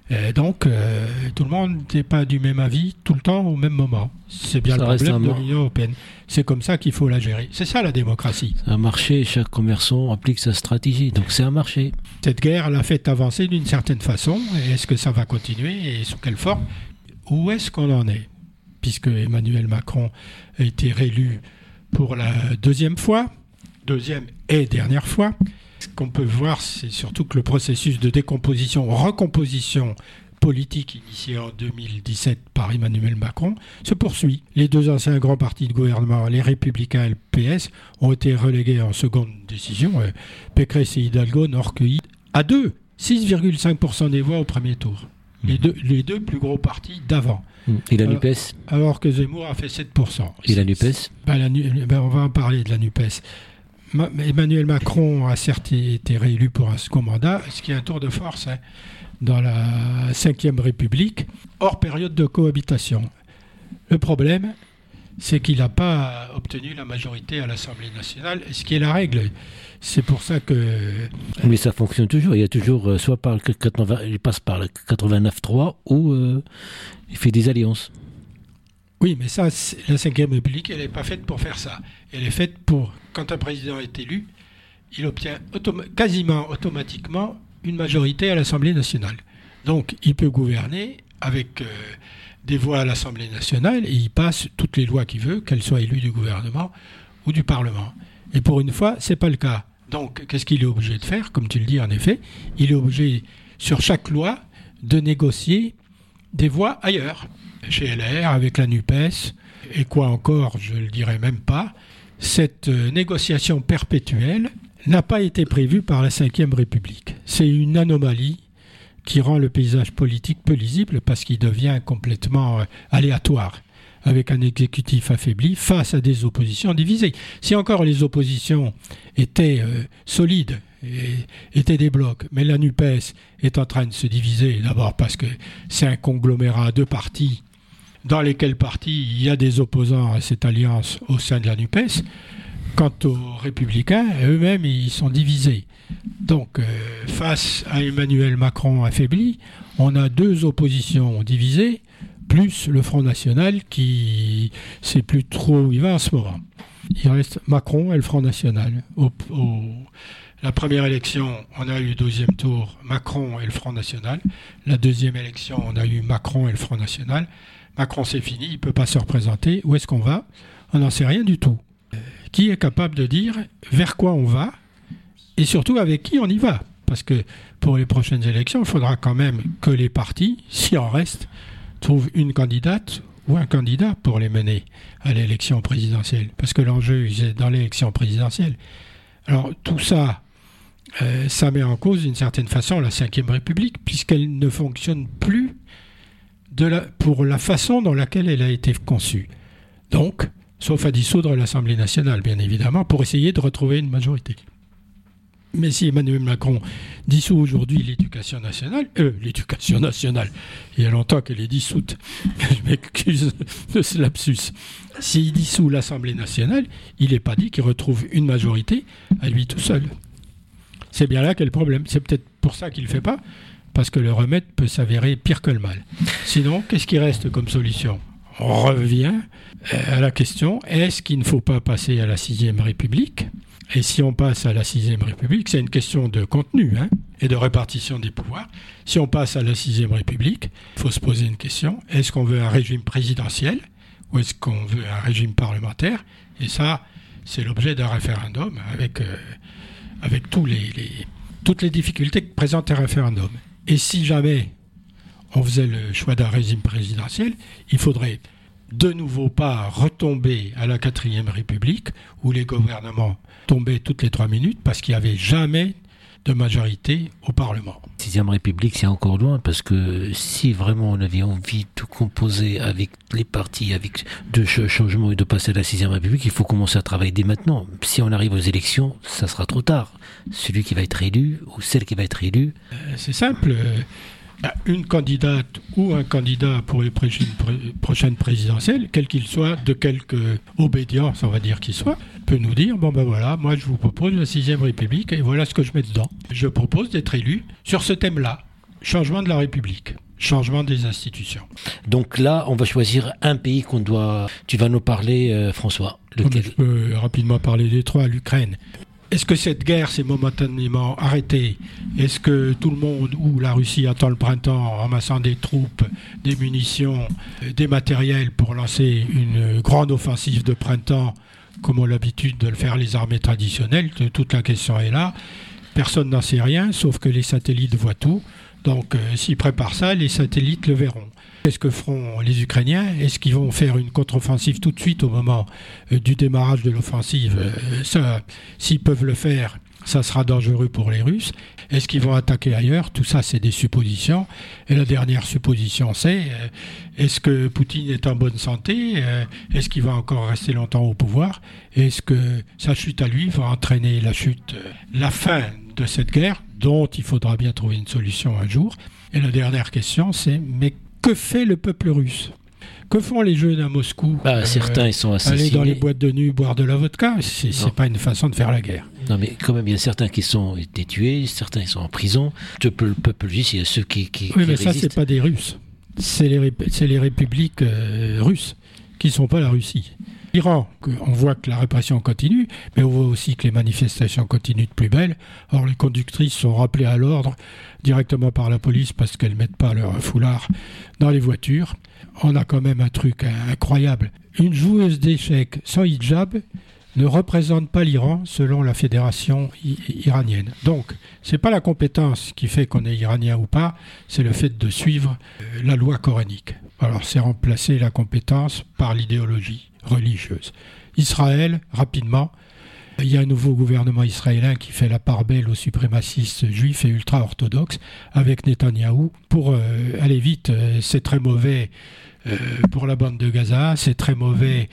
Et donc, euh, tout le monde n'est pas du même avis tout le temps au même moment. C'est bien
Ça
le problème de l'Union européenne. C'est comme ça qu'il faut la gérer. C'est ça la démocratie.
Un marché, chaque commerçant applique sa stratégie. Donc c'est un marché.
Cette guerre l'a fait avancer d'une certaine façon. Et est-ce que ça va continuer et sous quelle forme? Où est-ce qu'on en est? Puisque Emmanuel Macron a été réélu pour la deuxième fois, deuxième et dernière fois. Ce qu'on peut voir, c'est surtout que le processus de décomposition, recomposition politique initié en 2017 par Emmanuel Macron se poursuit. Les deux anciens grands partis de gouvernement, les Républicains et le PS, ont été relégués en seconde décision. Euh, Pécresse et Hidalgo n'ont recueilli à deux 6,5% des voix au premier tour. Les deux, les deux plus gros partis d'avant.
Et la
Alors-
NUPES?
Alors que Zemmour a fait 7%.
Et la NUPES?
Ben, la ben, on va en parler de la NUPES. Ma- Emmanuel Macron a certes été réélu pour un second mandat, ce qui est un tour de force hein, dans la Ve République, hors période de cohabitation. Le problème, c'est qu'il n'a pas obtenu la majorité à l'Assemblée nationale, ce qui est la règle. C'est pour ça que
Mais ça fonctionne toujours. Il y a toujours, euh, soit par le 80, il passe par le 89.3 ou euh, il fait des alliances.
Oui, mais ça, la Ve République, elle n'est pas faite pour faire ça. Elle est faite pour, quand un président est élu, il obtient quasiment automatiquement une majorité à l'Assemblée nationale. Donc, il peut gouverner avec euh, des voix à l'Assemblée nationale et il passe toutes les lois qu'il veut, qu'elles soient élues du gouvernement ou du Parlement. Et pour une fois, c'est pas le cas. Donc, qu'est-ce qu'il est obligé de faire? Comme tu le dis, en effet, il est obligé, sur chaque loi, de négocier des voix ailleurs. Chez LR, avec la NUPES, et quoi encore, je ne le dirai même pas, cette euh, négociation perpétuelle n'a pas été prévue par la Ve République. C'est une anomalie qui rend le paysage politique peu lisible parce qu'il devient complètement euh, aléatoire, avec un exécutif affaibli face à des oppositions divisées. Si encore les oppositions étaient euh, solides, et étaient des blocs, mais la NUPES est en train de se diviser, d'abord parce que c'est un conglomérat de partis dans lesquels partis il y a des opposants à cette alliance au sein de la NUPES. Quant aux républicains, eux-mêmes, ils sont divisés. Donc, euh, face à Emmanuel Macron affaibli, on a deux oppositions divisées, plus le Front National qui sait plus trop où il va en ce moment. Il reste Macron et le Front National. La première élection, on a eu deuxième tour Macron et le Front National. La deuxième élection, on a eu Macron et le Front National. Macron, c'est fini, il ne peut pas se représenter. Où est-ce qu'on va? On n'en sait rien du tout. Euh, Qui est capable de dire vers quoi on va? Et surtout avec qui on y va? Parce que pour les prochaines élections, il faudra quand même que les partis, s'il en reste, trouvent une candidate ou un candidat pour les mener à l'élection présidentielle. Parce que l'enjeu, c'est dans l'élection présidentielle. Alors tout ça, euh, ça met en cause d'une certaine façon la Ve République, puisqu'elle ne fonctionne plus pour la façon dans laquelle elle a été conçue. Donc, sauf à dissoudre l'Assemblée nationale, bien évidemment, pour essayer de retrouver une majorité. Mais si Emmanuel Macron dissout aujourd'hui l'éducation nationale, euh, l'éducation nationale, il y a longtemps qu'elle est dissoute, je m'excuse de ce lapsus. S'il dissout l'Assemblée nationale, il n'est pas dit qu'il retrouve une majorité à lui tout seul. C'est bien là qu'est le problème. C'est peut-être pour ça qu'il ne le fait pas, parce que le remède peut s'avérer pire que le mal. Sinon, qu'est-ce qui reste comme solution? On revient euh, à la question est-ce qu'il ne faut pas passer à la sixième République? Et si on passe à la sixième République, c'est une question de contenu hein, et de répartition des pouvoirs. Si on passe à la sixième République, il faut se poser une question est-ce qu'on veut un régime présidentiel ou est-ce qu'on veut un régime parlementaire? Et ça, c'est l'objet d'un référendum avec, euh, avec tous les, toutes les difficultés que présente un référendum. Et si jamais on faisait le choix d'un régime présidentiel, il faudrait de nouveau pas retomber à la quatrième république où les gouvernements tombaient toutes les trois minutes parce qu'il n'y avait jamais de majorité au Parlement.
Sixième République, c'est encore loin parce que si vraiment on avait envie de composer avec les partis, avec de changements et de passer à la sixième République, il faut commencer à travailler dès maintenant. Si on arrive aux élections, ça sera trop tard. Celui qui va être élu ou celle qui va être élue.
Euh, c'est simple. Une candidate ou un candidat pour les prochaines présidentielles, quel qu'il soit, de quelque obédience, on va dire qu'il soit, peut nous dire bon ben voilà, moi je vous propose la sixième République et voilà ce que je mets dedans. Je propose d'être élu sur ce thème-là, changement de la République changement des institutions.
Donc là, on va choisir un pays qu'on doit. Tu vas nous parler, euh, François.
Lequel... Je peux rapidement parler des trois, l'Ukraine. Est-ce que cette guerre s'est momentanément arrêtée? Est-ce que tout le monde ou la Russie attend le printemps en ramassant des troupes, des munitions, des matériels pour lancer une grande offensive de printemps comme ont l'habitude de le faire les armées traditionnelles? Toute la question est là. Personne n'en sait rien, sauf que les satellites voient tout. Donc euh, s'ils préparent ça, les satellites le verront. Qu'est-ce que feront les Ukrainiens? Est-ce qu'ils vont faire une contre-offensive tout de suite au moment euh, du démarrage de l'offensive? Euh, s'ils peuvent le faire, ça sera dangereux pour les Russes. Est-ce qu'ils vont attaquer ailleurs? Tout ça, c'est des suppositions. Et la dernière supposition, c'est euh, est-ce que Poutine est en bonne santé? Est-ce qu'il va encore rester longtemps au pouvoir? Est-ce que sa chute à lui va entraîner la chute, la fin de cette guerre, dont il faudra bien trouver une solution un jour? Et la dernière question, c'est mais que fait le peuple russe? Que font les jeunes à Moscou?
Bah, Certains, ils sont assassinés.
Aller dans les boîtes de nuit, boire de la vodka, c'est pas une façon de faire la guerre.
Non, mais quand même, il y a certains qui sont été tués, certains ils sont en prison. Le peuple russe, il y a ceux qui. qui
oui, mais ça, c'est pas des Russes. C'est les, les, républiques euh, russes qui ne sont pas la Russie. Iran, on voit que la répression continue, mais on voit aussi que les manifestations continuent de plus belle. Or, les conductrices sont rappelées à l'ordre directement par la police parce qu'elles ne mettent pas leur foulard dans les voitures. On a quand même un truc incroyable. Une joueuse d'échecs sans hijab ne représente pas l'Iran selon la fédération iranienne. Donc, ce n'est pas la compétence qui fait qu'on est iranien ou pas, c'est le fait de suivre euh, la loi coranique. Alors, c'est remplacer la compétence par l'idéologie religieuse. Israël, rapidement, il y a un nouveau gouvernement israélien qui fait la part belle aux suprémacistes juifs et ultra-orthodoxes avec Netanyahou. Pour euh, aller vite, euh, c'est très mauvais euh, pour la bande de Gaza, c'est très mauvais,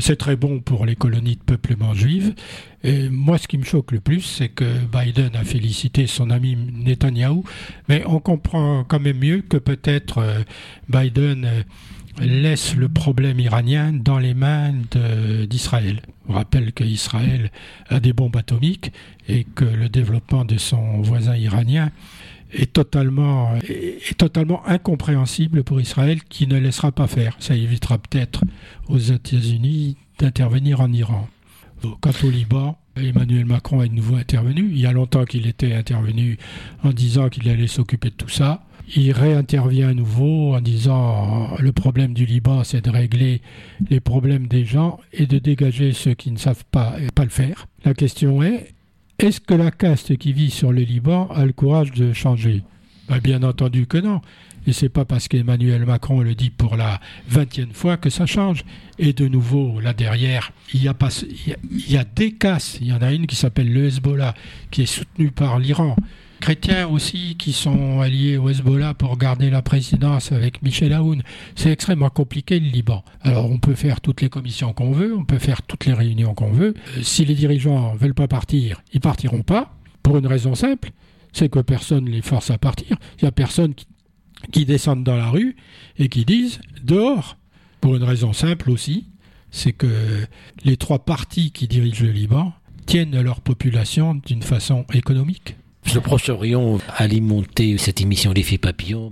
c'est très bon pour les colonies de peuplement juives. Et moi, ce qui me choque le plus, c'est que Biden a félicité son ami Netanyahou, mais on comprend quand même mieux que peut-être Biden laisse le problème iranien dans les mains d'Israël. On rappelle qu'Israël a des bombes atomiques et que le développement de son voisin iranien est totalement, incompréhensible pour Israël qui ne laissera pas faire. Ça évitera peut-être aux États-Unis d'intervenir en Iran. Quant au Liban, Emmanuel Macron est de nouveau intervenu. Il y a longtemps qu'il était intervenu en disant qu'il allait s'occuper de tout ça il réintervient à nouveau en disant le problème du Liban, c'est de régler les problèmes des gens et de dégager ceux qui ne savent pas, pas le faire. La question est, est-ce que la caste qui vit sur le Liban a le courage de changer? Ben, Bien entendu que non. Et c'est pas parce qu'Emmanuel Macron le dit pour la vingtième fois que ça change. Et de nouveau, là derrière, il y a, pas, il y a des castes. Il y en a une qui s'appelle le Hezbollah, qui est soutenue par l'Iran chrétiens aussi qui sont alliés au Hezbollah pour garder la présidence avec Michel Aoun. C'est extrêmement compliqué le Liban. Alors on peut faire toutes les commissions qu'on veut, on peut faire toutes les réunions qu'on veut. Euh, si les dirigeants veulent pas partir, ils partiront pas pour une raison simple, c'est que personne les force à partir. Il y a personne qui, qui descendent dans la rue et qui disent dehors. Pour une raison simple aussi, c'est que les trois partis qui dirigent le Liban tiennent leur population d'une façon économique.
Le Proche-Orient alimenté cette émission L'effet papillon